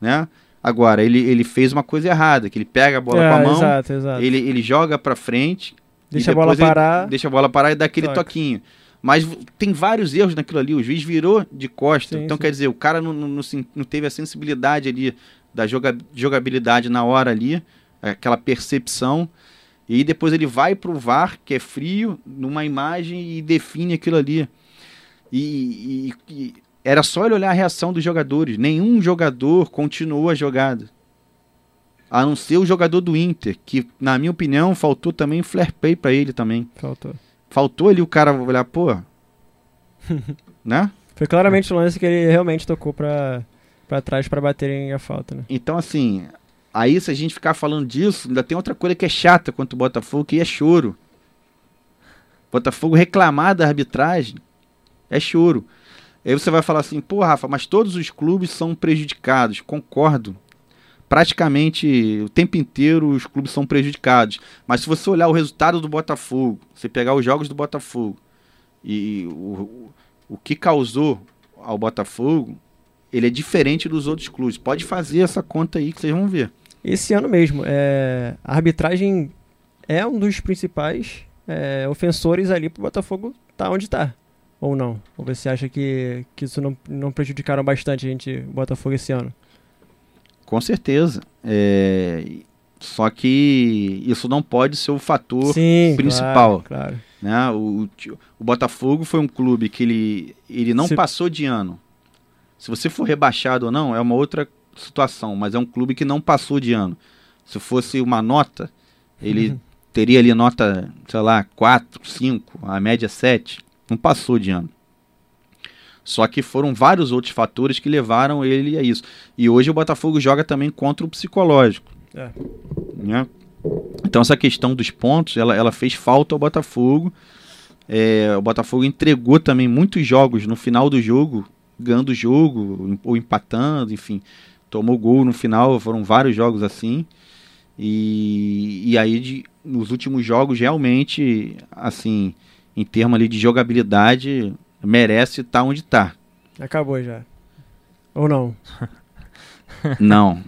né? Agora, ele, ele fez uma coisa errada, que ele pega a bola É, com a mão, exato, exato. ele, ele joga pra frente, Deixa a bola parar. deixa a bola parar e dá aquele Toca. toquinho. Mas tem vários erros naquilo ali. O juiz virou de costa. Sim, então, sim. quer dizer, o cara não, não, não teve a sensibilidade ali da joga- jogabilidade na hora ali, aquela percepção. E depois ele vai pro VAR, que é frio, numa imagem e define aquilo ali. E, e- e era só ele olhar a reação dos jogadores. Nenhum jogador continuou a jogada. A não ser o jogador do Inter, que, na minha opinião, faltou também flare play pra ele também. Faltou. Faltou ali o cara olhar, pô. né? Foi claramente o lance que ele realmente tocou pra, pra trás pra baterem a falta, né? Então, assim, aí se a gente ficar falando disso, ainda tem outra coisa que é chata quanto o Botafogo, que é choro. Botafogo reclamar da arbitragem é choro. Aí você vai falar assim, pô, Rafa, mas todos os clubes são prejudicados. Concordo. Praticamente o tempo inteiro os clubes são prejudicados. Mas se você olhar o resultado do Botafogo, você pegar os jogos do Botafogo e o, o, que causou ao Botafogo, ele é diferente dos outros clubes. Pode fazer essa conta aí que vocês vão ver. Esse ano mesmo, é, a arbitragem é um dos principais é, ofensores ali pro Botafogo tá onde tá. Ou não? Ou você acha que, que isso não, não prejudicaram bastante a gente, o Botafogo, esse ano? Com certeza. É, Só que isso não pode ser o fator Sim, principal. Claro, claro. né? O, o Botafogo foi um clube que ele, ele não Se- passou de ano. Se você for rebaixado ou não, é uma outra situação, mas é um clube que não passou de ano. Se fosse uma nota, ele Uhum. teria ali nota, sei lá, 4, 5, a média 7. Não passou de ano. Só que foram vários outros fatores que levaram ele a isso. E hoje o Botafogo joga também contra o psicológico. É. né? Então essa questão dos pontos, ela, ela fez falta ao Botafogo. É, o Botafogo entregou também muitos jogos no final do jogo, ganhando o jogo ou empatando, enfim. Tomou gol no final, foram vários jogos assim. E, e aí de- nos últimos jogos realmente, assim, em termos ali de jogabilidade, merece estar onde está. Acabou já. Ou não? Não.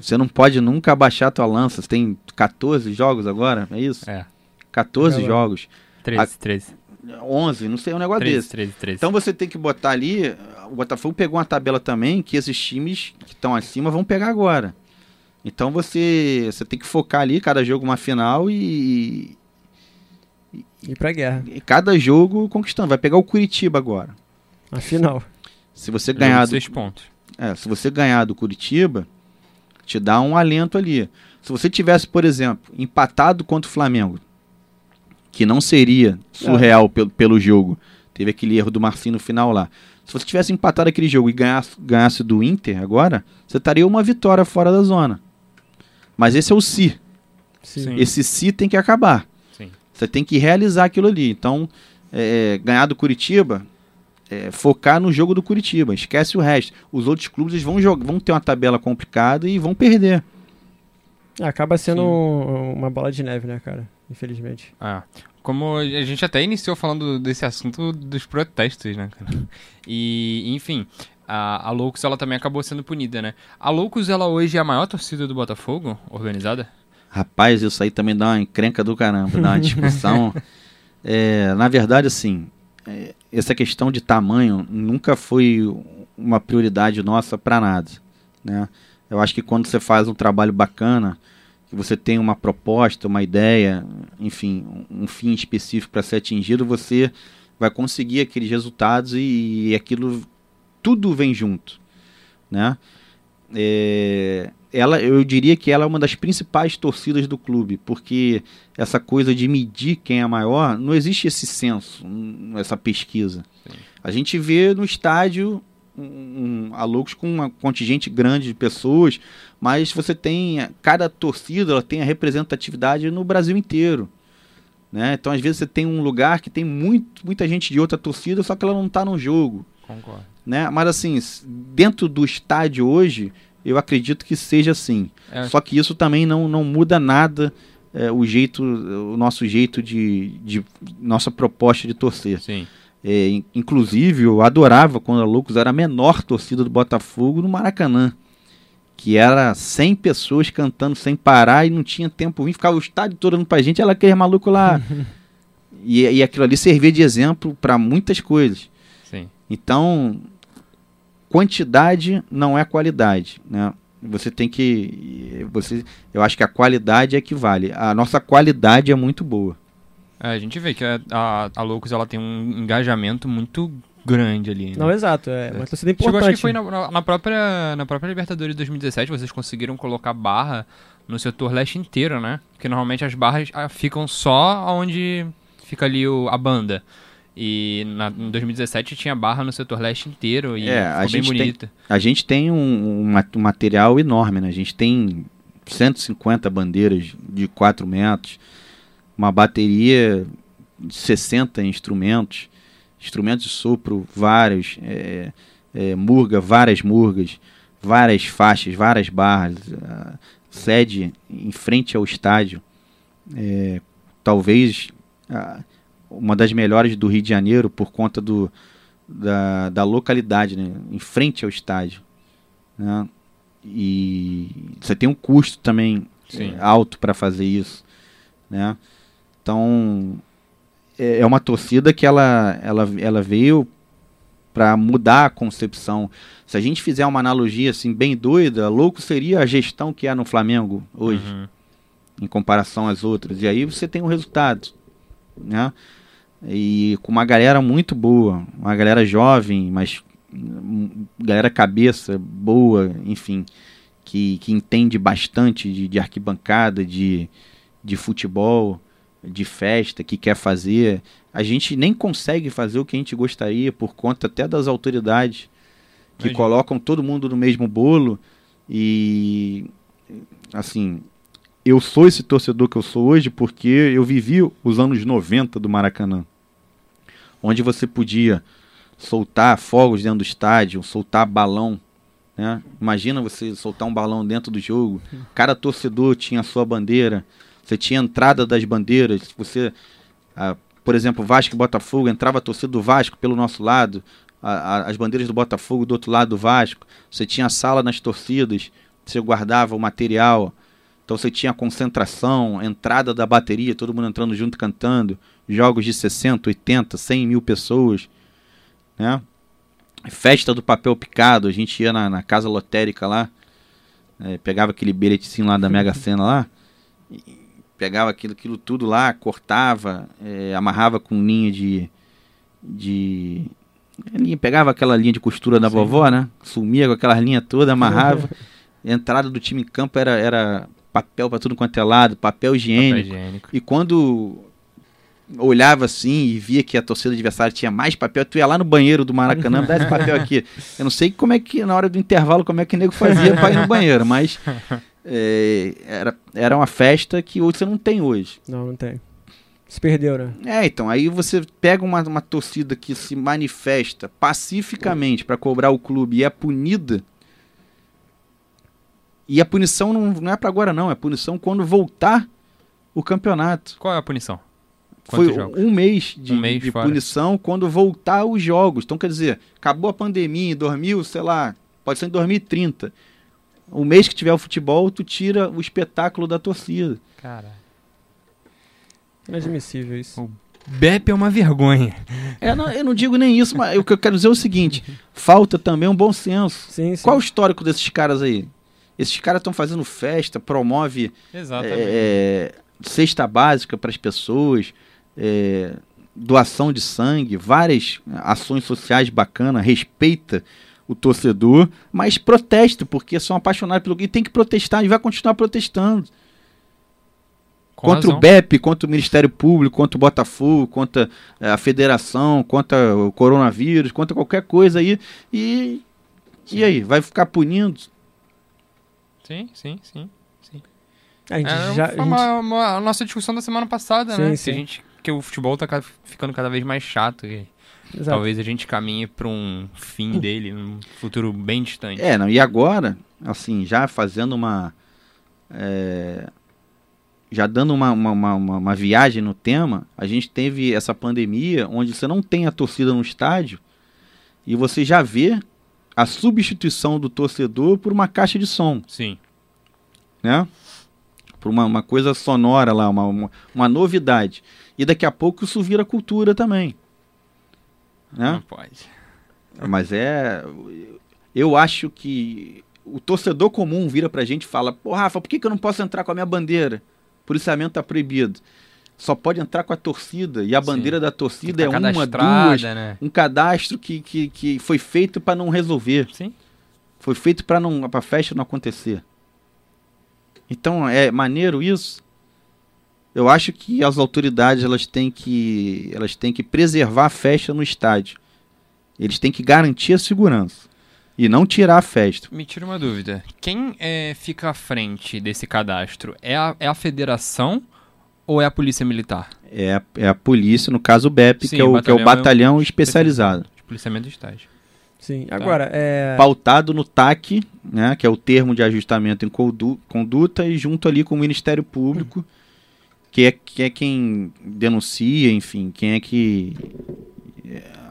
Você não pode nunca abaixar a tua lança. Você tem 14 jogos agora, é isso? É. 14 Acabou. jogos. 13, 13. 11, não sei, um negócio 13, desse. 13, 13. Então você tem que botar ali. O Botafogo pegou uma tabela também que esses times que estão acima vão pegar agora. Então você, você tem que focar ali, cada jogo uma final e, Ir pra guerra. e cada jogo conquistando. Vai pegar o Curitiba agora. Afinal. Se você ganhar do, seis pontos. É, se você ganhar do Curitiba, te dá um alento ali. Se você tivesse, por exemplo, empatado contra o Flamengo, que não seria surreal pelo, pelo jogo, teve aquele erro do Marcinho no final lá. Se você tivesse empatado aquele jogo e ganhasse, ganhasse do Inter agora, você estaria uma vitória fora da zona. Mas esse é o si. Sim. Esse si tem que acabar. Sim. Você tem que realizar aquilo ali. Então, é, ganhar do Curitiba, é, focar no jogo do Curitiba. Esquece o resto. Os outros clubes vão, jogar, vão ter uma tabela complicada e vão perder. Acaba sendo um- uma bola de neve, né, cara? Infelizmente. Ah, como a gente até iniciou falando desse assunto dos protestos, né, cara? E, enfim, a, a Loucos, ela também acabou sendo punida, né? A Loucos, ela hoje é a maior torcida do Botafogo, organizada? Rapaz, isso aí também dá uma encrenca do caramba, dá uma discussão. É, na verdade, assim, é, essa questão de tamanho nunca foi uma prioridade nossa para nada. Né? Eu acho que quando você faz um trabalho bacana, que você tem uma proposta, uma ideia, enfim, um fim específico para ser atingido, você vai conseguir aqueles resultados e, e aquilo tudo vem junto, né? É, ela, eu diria que ela é uma das principais torcidas do clube, porque essa coisa de medir quem é maior, não existe esse senso, hum, essa pesquisa. Sim. A gente vê no estádio um, um, a Loucos com uma contingente grande de pessoas, mas você tem cada torcida ela tem a representatividade no Brasil inteiro. Né? Então, às vezes, você tem um lugar que tem muito, muita gente de outra torcida, só que ela não está no jogo Concordo. né? Mas assim, dentro do estádio hoje, eu acredito que seja assim. É, Só que isso também não, não muda nada é, o jeito, o nosso jeito de, de nossa proposta de torcer. Sim. É, inclusive, eu adorava quando a Loucos era a menor torcida do Botafogo no Maracanã. Que era 100 pessoas cantando sem parar e não tinha tempo ruim, ficava o estádio todo olhando pra gente, ela aquele maluco lá. e, e aquilo ali servia de exemplo para muitas coisas. Sim. Então, quantidade não é qualidade, né? Você tem que, você, eu acho que a qualidade é que vale. A nossa qualidade é muito boa. É, a gente vê que a, a, a Loucos ela tem um engajamento muito grande ali. Né? Não, exato, é uma torcida Chegou, importante. acho que foi na, na própria, na própria Libertadores de 2017, vocês conseguiram colocar barra no setor leste inteiro, né? Porque normalmente as barras ah, ficam só onde fica ali o, a banda. E na, em 2017 tinha barra no setor leste inteiro e É, a ficou bem gente tem- bonita. A gente tem um, um material enorme, né? A gente tem 150 bandeiras de 4 metros, uma bateria de 60 instrumentos, instrumentos de sopro, vários, é, é, murga, várias murgas, várias faixas, várias barras, sede em frente ao estádio, é, talvez a- uma das melhores do Rio de Janeiro por conta do, da, da localidade, né? em frente ao estádio. Né? E você tem um custo também é, alto para fazer isso. Né? Então é é uma torcida que ela, ela, ela veio para mudar a concepção. Se a gente fizer uma analogia assim bem doida, louco seria a gestão que há no Flamengo hoje Uhum. em comparação às outras. E aí você tem um resultado, né? E com uma galera muito boa, uma galera jovem, mas hum, galera cabeça boa, enfim, que, que entende bastante de, de arquibancada, de, de futebol, de festa, que quer fazer. A gente nem consegue fazer o que a gente gostaria por conta até das autoridades que Imagina. colocam todo mundo no mesmo bolo e assim, eu sou esse torcedor que eu sou hoje porque eu vivi os anos 90 do Maracanã, onde você podia soltar fogos dentro do estádio, soltar balão. Né? Imagina você soltar um balão dentro do jogo. Cada torcedor tinha a sua bandeira. Você tinha entrada das bandeiras. Você, ah, por exemplo, Vasco e Botafogo, entrava a torcida do Vasco pelo nosso lado, a- a- as bandeiras do Botafogo do outro lado do Vasco. Você tinha a sala nas torcidas, você guardava o material. Então você tinha concentração, entrada da bateria, todo mundo entrando junto cantando, jogos de 60, 80, 100 mil pessoas, né? Festa do papel picado, a gente ia na, na casa lotérica lá, eh, pegava aquele bilhetezinho lá da Mega Sena lá, pegava aquilo, aquilo tudo lá, cortava, eh, amarrava com linha de, de linha- pegava aquela linha de costura da Sim. vovó, né? Sumia com aquela linha toda, amarrava. A entrada do time em campo era, era papel para tudo quanto é lado, papel higiênico. Papel higiênico. E quando olhava assim e via que a torcida adversária tinha mais papel, tu ia lá no banheiro do Maracanã, dá esse papel aqui. Eu não sei como é que, na hora do intervalo, como é que o nego fazia pra ir no banheiro, mas é, era, era uma festa que hoje você não tem hoje. Não, não tem. Se perdeu, né? É, então, aí você pega uma, uma torcida que se manifesta pacificamente para cobrar o clube e é punida. E a punição não, não é para agora, não. É punição quando voltar o campeonato. Qual é a punição? Foi Quantos jogos? um mês de, Um mês de punição quando voltar os jogos. Então, quer dizer, acabou a pandemia em 2000, sei lá, pode ser em 2030. O mês que tiver o futebol, tu tira o espetáculo da torcida. Cara. Inadmissível isso. Beppe é uma vergonha. É, não, eu não digo nem isso, mas o que eu quero dizer é o seguinte: falta também um bom senso. Sim, sim. Qual o histórico desses caras aí? Esses caras estão fazendo festa, promove Exatamente. é, cesta básica para as pessoas, é, doação de sangue, várias ações sociais bacanas, respeita o torcedor, mas protesta, porque são apaixonados pelo e tem que protestar e vai continuar protestando. Com contra razão. o BEP, contra o Ministério Público, contra o Botafogo, contra eh, a federação, contra o coronavírus, contra qualquer coisa aí. E, e aí, vai ficar punindo? Sim, sim, sim. A gente É, já. foi a gente- uma, uma- a nossa discussão da semana passada, Sim, né? sim. Que, a gente, que o futebol tá ca- ficando cada vez mais chato. E Exato. talvez a gente caminhe para um fim dele, num futuro bem distante. É, não, e agora, assim, já fazendo uma. é, já dando uma, uma, uma, uma, viagem no tema, a gente teve essa pandemia onde você não tem a torcida no estádio e você já vê a substituição do torcedor por uma caixa de som. Sim. Né? Por uma, uma coisa sonora lá, uma, uma, uma novidade. E daqui a pouco isso vira cultura também. Né? Não pode. Mas é. Eu acho que o torcedor comum vira pra gente e fala: Pô, Rafa, por que, que eu não posso entrar com a minha bandeira? policiamento está proibido. Só pode entrar com a torcida. E a bandeira da torcida tá é uma, duas. Né? Um cadastro que, que, que foi feito para não resolver. Sim. Foi feito para a festa não acontecer. Então é maneiro isso. Eu acho que as autoridades elas têm que elas têm que preservar a festa no estádio. Eles têm que garantir a segurança e não tirar a festa. Me tira uma dúvida. Quem é, fica à frente desse cadastro? É a, é a federação ou é a polícia militar? É, a, é a polícia, no caso o BEP, Sim, que, é o, que é o batalhão é especializado. De policiamento de estágio. Sim, tá. agora é... Pautado no TAC, né, que é o termo de ajustamento em conduta, e junto ali com o Ministério Público, que é, que é quem denuncia, enfim, quem é que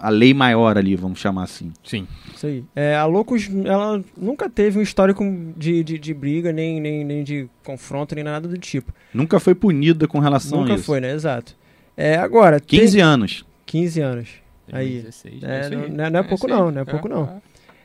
a lei maior ali, vamos chamar assim. Sim. Isso aí. É, a Loucos, ela nunca teve um histórico de, de, de, briga, nem, nem, nem de confronto, nem nada do tipo. Nunca foi punida com relação nunca a isso. Nunca foi, né? Exato. É, agora... 15 tem... anos. 15 anos. Aí. 16, é, não, não, é, não é, é pouco não, não é pouco não.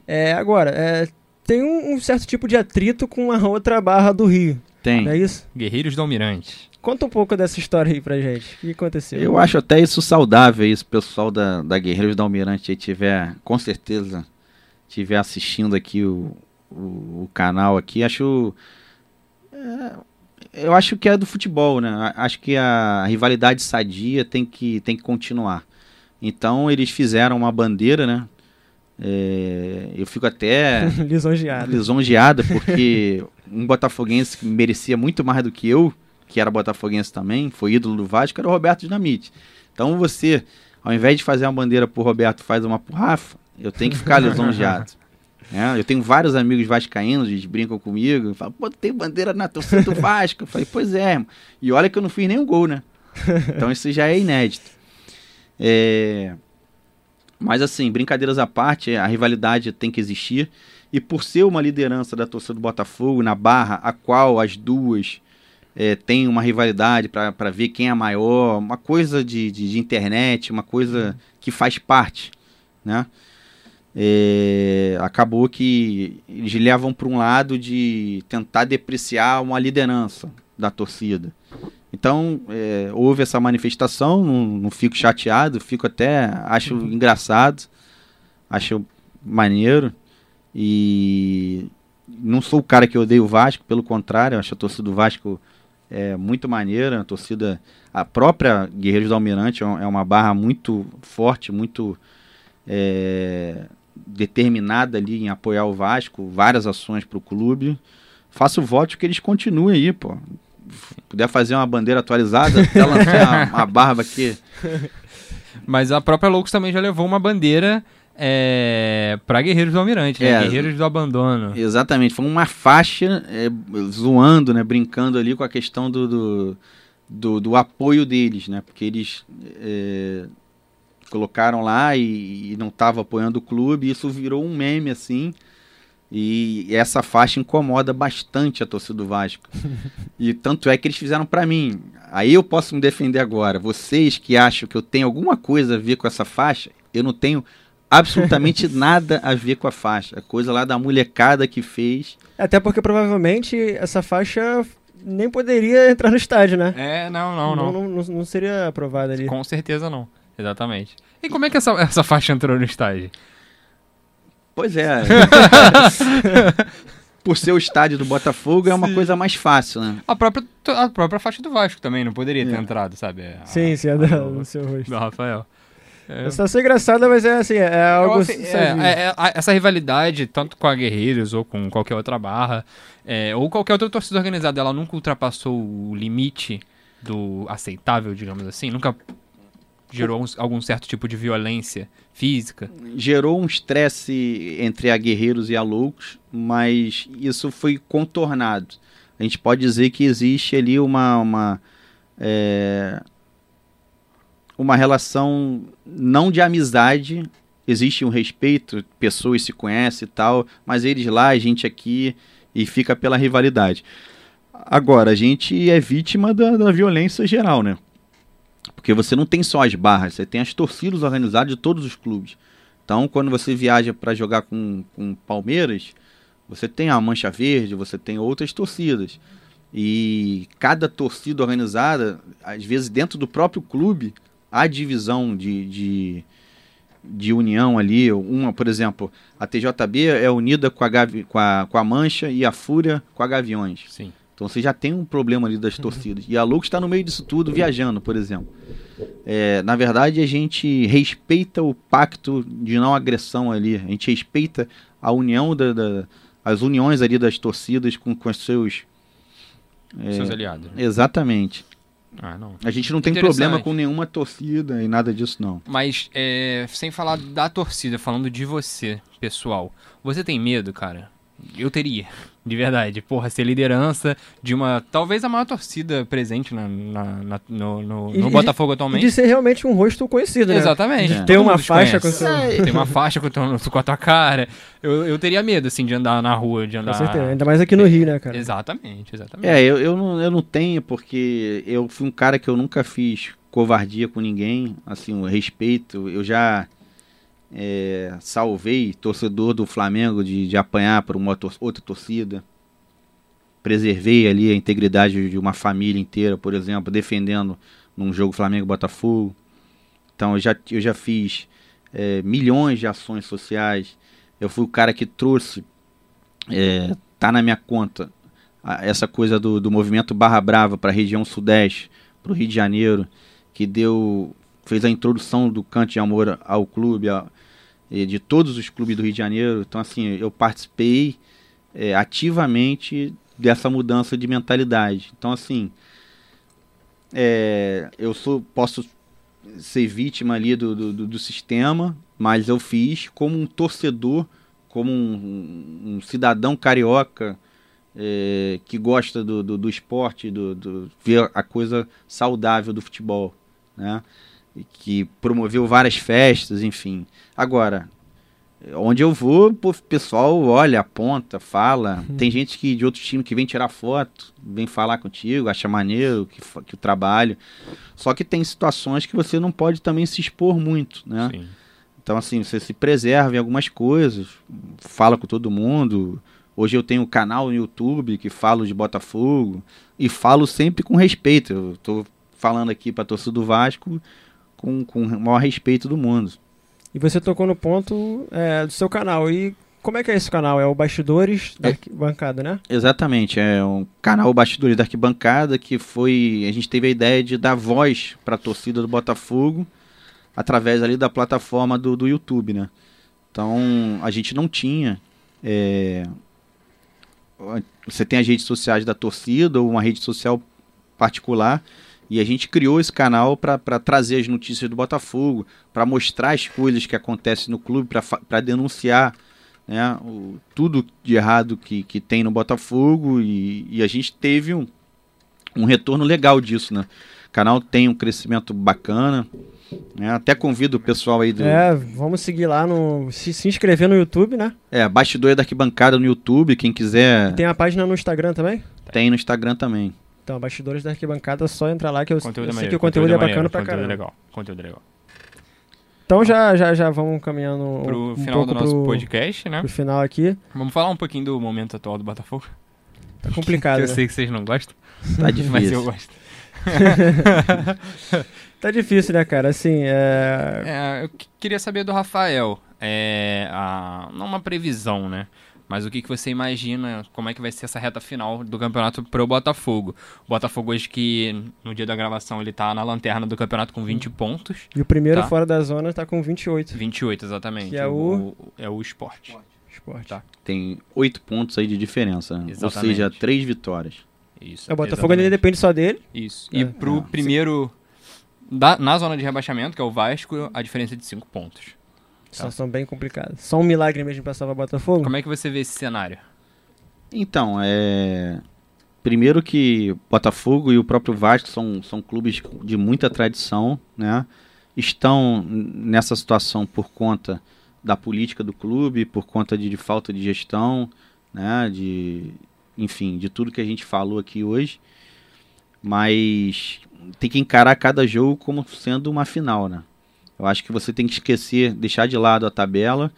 É, agora, é, tem um, um, certo tipo de atrito com a outra barra do Rio. Tem. Não é isso? Guerreiros do Almirante. Conta um pouco dessa história aí pra gente. O que aconteceu? Eu acho até isso saudável, isso, pessoal da, da Guerreiros da Almirante aí tiver, com certeza, tiver assistindo aqui o, o, o canal aqui, acho. É, eu acho que é do futebol, né? Acho que a rivalidade sadia tem que, tem que continuar. Então eles fizeram uma bandeira, né? É, eu fico até lisonjeado. lisonjeado porque um botafoguense que merecia muito mais do que eu que era botafoguense também, foi ídolo do Vasco, era o Roberto Dinamite. Então você, ao invés de fazer uma bandeira pro Roberto, faz uma pro Rafa, eu tenho que ficar lisonjeado. É, eu tenho vários amigos vascaínos, eles brincam comigo, falam, pô, tem bandeira na torcida do Vasco. Eu falei, pois é, irmão. e olha que eu não fiz nenhum gol, né? Então isso já é inédito. É... Mas assim, brincadeiras à parte, a rivalidade tem que existir. E por ser uma liderança da torcida do Botafogo na barra, a qual as duas é, tem uma rivalidade para ver quem é maior, uma coisa de, de, de, internet, uma coisa que faz parte, né? É, acabou que eles levam para um lado de tentar depreciar uma liderança da torcida. Então, é, houve essa manifestação, não, não, fico chateado, fico até, acho uhum. engraçado, acho maneiro, e não sou o cara que odeia o Vasco, pelo contrário, acho a torcida do Vasco é muito maneira, a torcida, a própria Guerreiros do Almirante é, é uma barra muito forte, muito é, determinada ali em apoiar o Vasco, várias ações para o clube. Faço voto que eles continuem aí, pô. Puder fazer uma bandeira atualizada, até lançar uma, uma barba aqui. Mas a própria Loucos também já levou uma bandeira é, para Guerreiros do Almirante, né? É, Guerreiros do Abandono. Exatamente, foi uma faixa é, zoando, né? Brincando ali com a questão do, do, do, do apoio deles, né? Porque eles é, colocaram lá e, e não estavam apoiando o clube, e isso virou um meme assim. E essa faixa incomoda bastante a torcida do Vasco. e tanto é que eles fizeram para mim. Aí eu posso me defender agora. Vocês que acham que eu tenho alguma coisa a ver com essa faixa, eu não tenho absolutamente nada a ver com a faixa. A coisa lá da molecada que fez. Até porque provavelmente essa faixa nem poderia entrar no estádio, né? É, não, não, não. Não, não, não seria aprovada ali. Com certeza não. Exatamente. E como é que essa, essa faixa entrou no estádio? Pois é. Por ser o estádio do Botafogo, é uma coisa mais fácil, né? A própria, a própria faixa do Vasco também não poderia ter é. entrado, sabe? A, sim, sim, é do, seu rosto. Do Rafael. É. Essa engraçada, mas é assim, é algo. Assim, é, é, essa rivalidade, tanto com a Guerreiros ou com qualquer outra barra, é, ou qualquer outra torcida organizada, ela nunca ultrapassou o limite do aceitável, digamos assim? Nunca gerou um, algum certo tipo de violência física? Gerou um estresse entre a Guerreiros e a Loucos, mas isso foi contornado. a gente pode dizer que existe ali uma, uma, é, uma relação não de amizade, existe um respeito, pessoas se conhecem e tal, mas eles lá, a gente aqui, e fica pela rivalidade. Agora, a gente é vítima da, da violência geral, né? Porque você não tem só as barras, você tem as torcidas organizadas de todos os clubes. Então, quando você viaja para jogar com, com Palmeiras, você tem a Mancha Verde, você tem outras torcidas. E cada torcida organizada, às vezes dentro do próprio clube, há divisão de, de, de união ali. Uma, por exemplo, a TJB é unida com a, Gavi, com, a, com a Mancha e a Fúria com a Gaviões. Sim. Então você já tem um problema ali das torcidas. E a Lux está no meio disso tudo, viajando, por exemplo. É, na verdade, a gente respeita o pacto de não agressão ali. A gente respeita a união da, da as uniões ali das torcidas com, com os seus. É, seus aliados. Né? Exatamente. Ah, não. A gente não tem problema com nenhuma torcida e nada disso, não. Mas, é, sem falar da torcida, falando de você, pessoal, você tem medo, cara? Eu teria. De verdade. Porra, ser liderança de uma. Talvez a maior torcida presente na, na, na no, no, no Botafogo atualmente. de ser realmente um rosto conhecido, né? Exatamente. De ter uma faixa com seu... Tem uma faixa com, com a tua cara. Eu, eu teria medo, assim, de andar na rua, de andar. Com certeza. Ainda mais aqui no Rio, né, cara? Exatamente, exatamente. É, eu, eu, não, eu não tenho, porque eu fui um cara que eu nunca fiz covardia com ninguém. Assim, o respeito. Eu já é, salvei torcedor do Flamengo de, de apanhar por uma tor outra torcida. Preservei ali a integridade de uma família inteira, por exemplo, defendendo num jogo Flamengo-Botafogo. Então eu já, eu já fiz é, milhões de ações sociais. Eu fui o cara que trouxe, é, tá na minha conta, essa coisa do, do movimento Barra Brava para a região sudeste, para o Rio de Janeiro, que deu fez a introdução do Cante de Amor ao clube, a, de todos os clubes do Rio de Janeiro. Então, assim, eu participei é, ativamente dessa mudança de mentalidade. Então, assim, é, eu sou, posso ser vítima ali do, do, do, sistema, mas eu fiz como um torcedor, como um, um cidadão carioca é, que gosta do, do, do esporte, do, do, ver a coisa saudável do futebol, né? Que promoveu várias festas, enfim. Agora, onde eu vou, o pessoal olha, aponta, fala. Uhum. Tem gente que de outro time que vem tirar foto, vem falar contigo, acha maneiro que, que o trabalho. Só que tem situações que você não pode também se expor muito, né? Sim. Então, assim, você se preserva em algumas coisas, fala com todo mundo. Hoje eu tenho um canal no YouTube que falo de Botafogo e falo sempre com respeito. Eu tô falando aqui para torcida do Vasco, com, com o maior respeito do mundo. E você tocou no ponto é, do seu canal. E como é que é esse canal? É o Bastidores da é, Arquibancada, né? Exatamente. É um canal Bastidores da Arquibancada que foi. A gente teve a ideia de dar voz para a torcida do Botafogo através ali da plataforma do, do YouTube, né? Então a gente não tinha. É, você tem as redes sociais da torcida ou uma rede social particular e a gente criou esse canal para trazer as notícias do Botafogo, para mostrar as coisas que acontecem no clube, para denunciar né, o, tudo de errado que, que tem no Botafogo. E, e a gente teve um, um retorno legal disso. Né? O canal tem um crescimento bacana. Né? Até convido o pessoal aí do. É, vamos seguir lá no. Se, se inscrever no YouTube, né? É, Bastidor da Arquibancada no YouTube, quem quiser. Tem a página no Instagram também? Tem no Instagram também. Então, bastidores da arquibancada, só entrar lá que eu, conteúdo eu sei que o conteúdo, conteúdo é bacana pra caramba. Conteúdo legal, conteúdo legal. Então já, já, já vamos caminhando pro um final do nosso pro, podcast, né? Pro final aqui. Vamos falar um pouquinho do momento atual do Botafogo? Tá complicado, Eu né? sei que vocês não gostam. Tá difícil. Mas eu gosto. tá difícil, né, cara? Assim, é... é eu queria saber do Rafael. É, a, não uma previsão, né? Mas o que, que você imagina, como é que vai ser essa reta final do campeonato pro Botafogo? O Botafogo hoje que, no dia da gravação, ele tá na lanterna do campeonato com 20 pontos. E o primeiro tá? fora da zona tá com 28. 28, exatamente. Que é o... o é o esporte. Esporte. Tá. Tem 8 pontos aí de diferença. Né? Ou seja, 3 vitórias. Isso. É, o Botafogo ainda depende só dele. Isso. E é. pro é. primeiro... Da, na zona de rebaixamento, que é o Vasco, a diferença é de 5 pontos. Situação tá. bem complicada. Só um milagre mesmo pra salvar o Botafogo? Como é que você vê esse cenário? Então, é. primeiro que Botafogo e o próprio Vasco são, são clubes de muita tradição, né? Estão nessa situação por conta da política do clube, por conta de, de falta de gestão, né? De, enfim, de tudo que a gente falou aqui hoje. Mas tem que encarar cada jogo como sendo uma final, né? Eu acho que você tem que esquecer, deixar de lado a tabela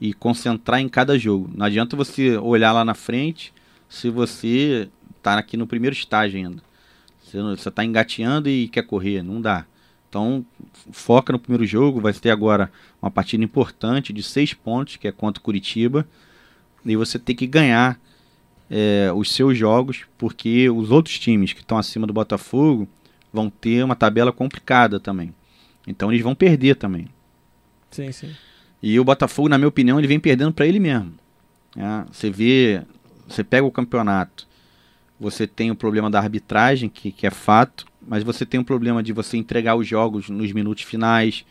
e concentrar em cada jogo. Não adianta você olhar lá na frente se você está aqui no primeiro estágio ainda. Você está engateando e quer correr, não dá. Então, foca no primeiro jogo. Vai ter agora uma partida importante de seis pontos, que é contra o Curitiba. E você tem que ganhar é, os seus jogos, porque os outros times que estão acima do Botafogo vão ter uma tabela complicada também. Então, eles vão perder também. Sim, sim. E o Botafogo, na minha opinião, ele vem perdendo para ele mesmo. É, você vê, você pega o campeonato, você tem o problema da arbitragem, que, que é fato, mas você tem o problema de você entregar os jogos nos minutos finais,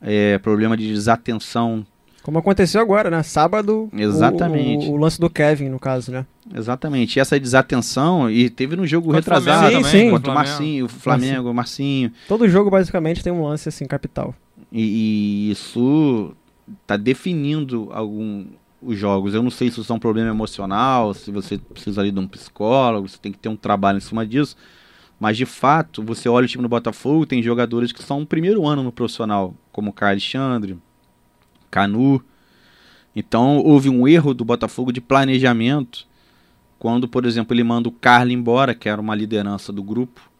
é, problema de desatenção. Como aconteceu agora, né? Sábado, Exatamente. O, o, o lance do Kevin, no caso, né? Exatamente. E essa desatenção, e teve no jogo contra retrasado sim, sim. contra o Marcinho, o Flamengo, o Marcinho. Todo jogo, basicamente, tem um lance assim, capital. E, e isso está definindo algum, os jogos. Eu não sei se isso é um problema emocional, se você precisa ali de um psicólogo, você tem que ter um trabalho em cima disso. Mas de fato, você olha o time do Botafogo, tem jogadores que são o primeiro ano no profissional, como o Carlos Alexandre, Canu. Então houve um erro do Botafogo de planejamento quando, por exemplo, ele manda o Carlos embora, que era uma liderança do grupo.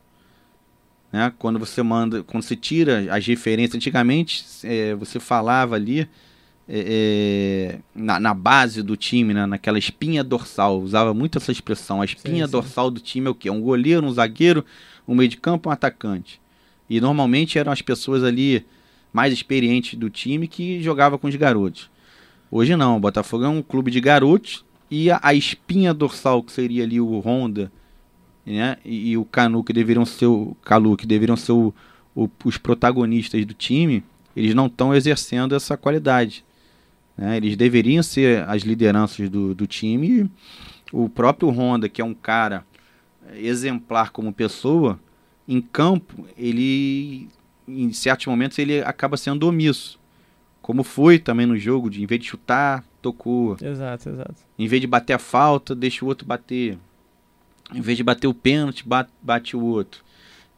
Né? Quando você manda, quando você tira as referências, antigamente é, você falava ali é, é, na, na, base do time, né, naquela espinha dorsal, usava muito essa expressão. A espinha sim, dorsal sim. do time é o quê? Um goleiro, um zagueiro, um meio de campo, um atacante. E normalmente eram as pessoas ali mais experientes do time que jogava com os garotos. Hoje não, o Botafogo é um clube de garotos e a, a espinha dorsal que seria ali o Honda, né, e, e, o Canu que deveriam ser o Calu que deveriam ser o, o, os protagonistas do time, eles não estão exercendo essa qualidade. Né? Eles deveriam ser as lideranças do, do time. o próprio Honda, que é um cara exemplar como pessoa, em campo, ele, em certos momentos, ele acaba sendo omisso. Como foi também no jogo, de em vez de chutar, tocou. Exato, exato. Em vez de bater a falta, deixa o outro bater. Em vez de bater o pênalti, bate, bate o outro.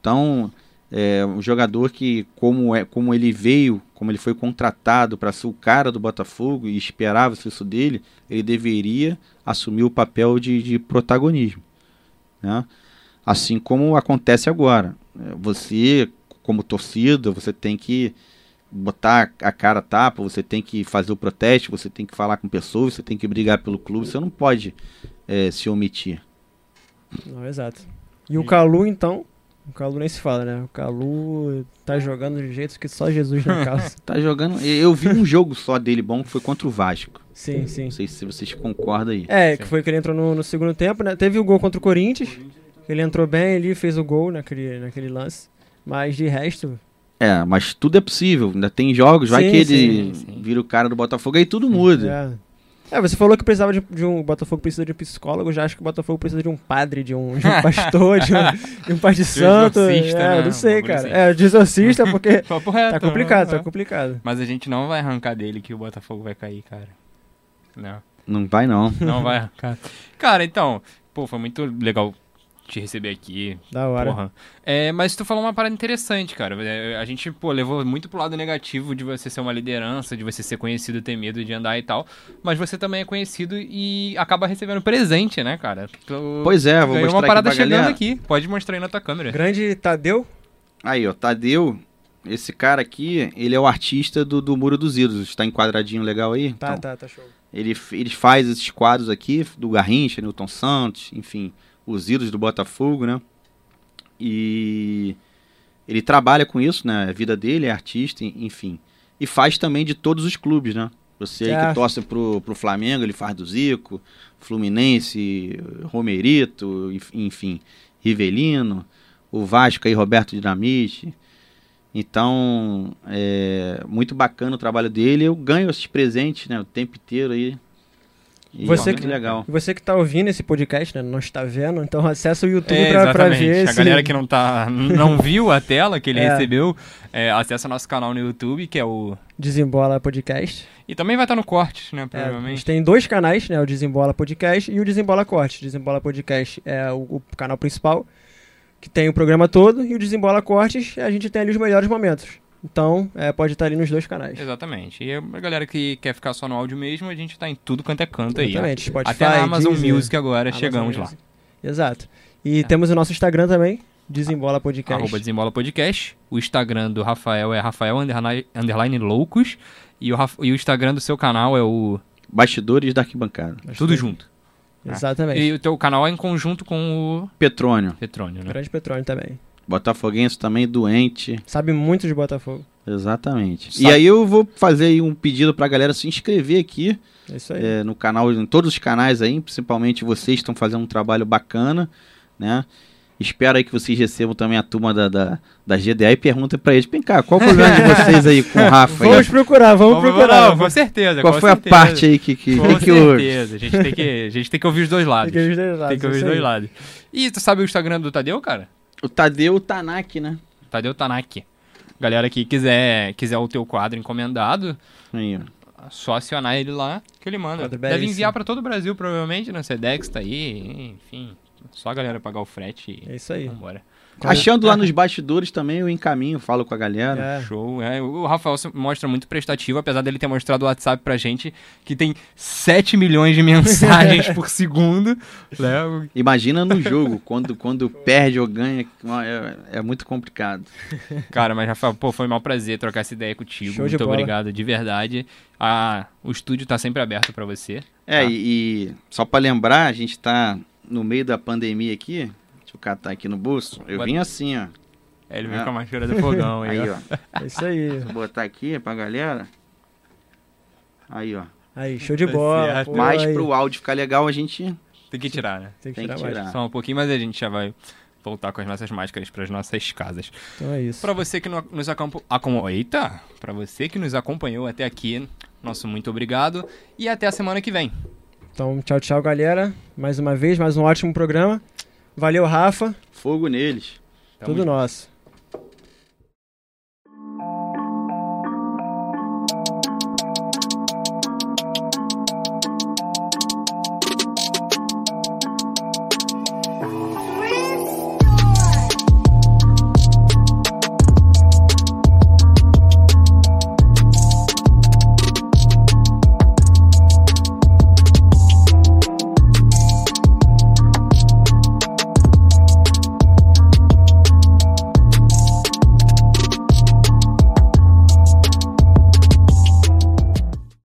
Então, é um jogador que, como, é, como ele veio, como ele foi contratado para ser o cara do Botafogo e esperava isso dele, ele deveria assumir o papel de, de protagonismo. Né? Assim como acontece agora. É, você, como torcida, você tem que botar a cara a tapa, você tem que fazer o protesto, você tem que falar com pessoas, você tem que brigar pelo clube, você não pode é, se omitir. Não, exato. E o Calu, então, o Calu nem se fala, né? O Calu tá jogando de jeito que só Jesus na casa. tá jogando. Eu vi um jogo só dele bom que foi contra o Vasco. Sim, sim. Não sei se vocês concordam aí. É, que foi que ele entrou no, no, segundo tempo, né? Teve o gol contra o Corinthians. Ele entrou bem ali, fez o gol naquele, naquele lance. Mas de resto. É, mas tudo é possível. Ainda tem jogos, vai sim, que ele sim, sim. vira o cara do Botafogo aí tudo muda. É. É, você falou que precisava de, de, um. O Botafogo precisa de um psicólogo, já acho que o Botafogo precisa de um padre, de um, de um pastor, de um, de um pai de santo. É, né? não sei, cara. Assim. É, de exorcista, porque. tá complicado, tá complicado. Mas a gente não vai arrancar dele que o Botafogo vai cair, cara. Não. Não vai, não. Não vai arrancar. Cara, então, pô, foi muito legal te receber aqui. Da hora. Porra. É, mas tu falou uma parada interessante, cara. É, a gente, pô, levou muito pro lado negativo de você ser uma liderança, de você ser conhecido, ter medo de andar e tal. Mas você também é conhecido e acaba recebendo presente, né, cara? Tu pois é, vou mostrar uma parada aqui chegando galera. aqui. Pode mostrar aí na tua câmera. Grande Tadeu. Aí, ó, Tadeu. Esse cara aqui, ele é o artista do, do Muro dos Ídolos. Está enquadradinho legal aí? Tá, então, tá, tá show. Ele, ele faz esses quadros aqui, do Garrincha, Newton Santos, enfim os ídolos do Botafogo, né? E ele trabalha com isso, né? A vida dele é artista, enfim. E faz também de todos os clubes, né? Você aí que torce pro, pro Flamengo, ele faz do Zico, Fluminense, Romerito, enfim, Rivelino, o Vasco aí, Roberto Dinamite. Então, é muito bacana o trabalho dele. Eu ganho esses presentes, né? O tempo inteiro aí. E Você muito que- legal. Você que tá ouvindo esse podcast, né? Não está vendo, então acessa o YouTube É, pra, pra exatamente. ver. A esse- galera que não, tá, não viu a tela que ele É. recebeu, é, acessa nosso canal no YouTube, que é o. Desembola Podcast. E também vai estar no corte, né? É, a Provavelmente. gente tem dois canais, né? O Desembola Podcast e o Desembola Corte. Desembola Podcast é o, o canal principal, que tem o programa todo, e o Desembola Cortes, a gente tem ali os melhores momentos. Então, é, pode estar ali nos dois canais. Exatamente. E a galera que quer ficar só no áudio mesmo, a gente tá em tudo quanto é canto aí. Exatamente. Spotify, Até na Amazon Deezer, Music agora Amazon chegamos lá. Music. Exato. E temos o nosso Instagram também, Desembola Podcast. Arroba Desembola Podcast. O Instagram do Rafael é Rafael underline, underline Loucos. E o, e o Instagram do seu canal é o. Bastidores da arquibancada. Tudo junto. Exatamente. E o teu canal é em conjunto com o Petrônio. Petrônio, né? Grande Petróleo também. Botafoguense também doente. Sabe muito de Botafogo. Exatamente. Sabe- E aí eu vou fazer aí um pedido pra galera se inscrever aqui É isso aí. é, no canal, em todos os canais aí, principalmente vocês estão fazendo um trabalho bacana, né? Espero aí que vocês recebam também a turma da, da, da GDA e perguntem pra eles, vem cá, qual o problema de vocês aí com o Rafa? aí? Vamos procurar, vamos, procurar. não, com certeza. Qual com foi certeza. a parte aí que, que, Com que certeza. A gente, tem que, a gente tem que ouvir os dois lados. Tem que ouvir os dois lados, Tem que ouvir os dois lados. E tu sabe o Instagram do Tadeu, cara? O Tadeu Tanak, né? Tadeu Tanaki. Galera que quiser, quiser o teu quadro encomendado, Aí, ó. só acionar ele lá que ele manda. Quadro Deve belíssimo. enviar pra todo o Brasil, provavelmente, né? Sedex tá aí, enfim. Só a galera pagar o frete É e isso aí. vambora. Achando lá nos bastidores também, eu encaminho, falo com a galera. É. Show. É, o Rafael se mostra muito prestativo, apesar dele ter mostrado o WhatsApp pra gente, que tem 7 milhões de mensagens por segundo. Né? Imagina no jogo, quando, quando perde ou ganha, é, é muito complicado. Cara, mas Rafael, pô, foi um prazer trocar essa ideia contigo. Show muito obrigado, de verdade. Ah, o estúdio tá sempre aberto pra você. É, Tá. e, e só pra lembrar, a gente tá no meio da pandemia aqui. Deixa eu catar aqui no bolso. Eu Bota- vim assim, ó. É, ele veio Ah. com a máscara do fogão aí, Aí, ó. ó. É isso aí. Vou botar aqui pra galera. Aí, ó. Aí, show de bola. pô, Mas aí. pro áudio ficar legal, a gente Tem que tirar, né? Tem que tem tirar que tirar. Só um pouquinho, mas a gente já vai voltar com as nossas máscaras pras nossas casas. Então é isso. Pra você que no- nos acompanhou. Eita! Pra você que nos acompanhou até aqui, nosso muito obrigado. E até a semana que vem. Então, tchau, tchau, galera. Mais uma vez, mais um ótimo programa. Valeu, Rafa. fogo neles. Tamo Tudo nosso.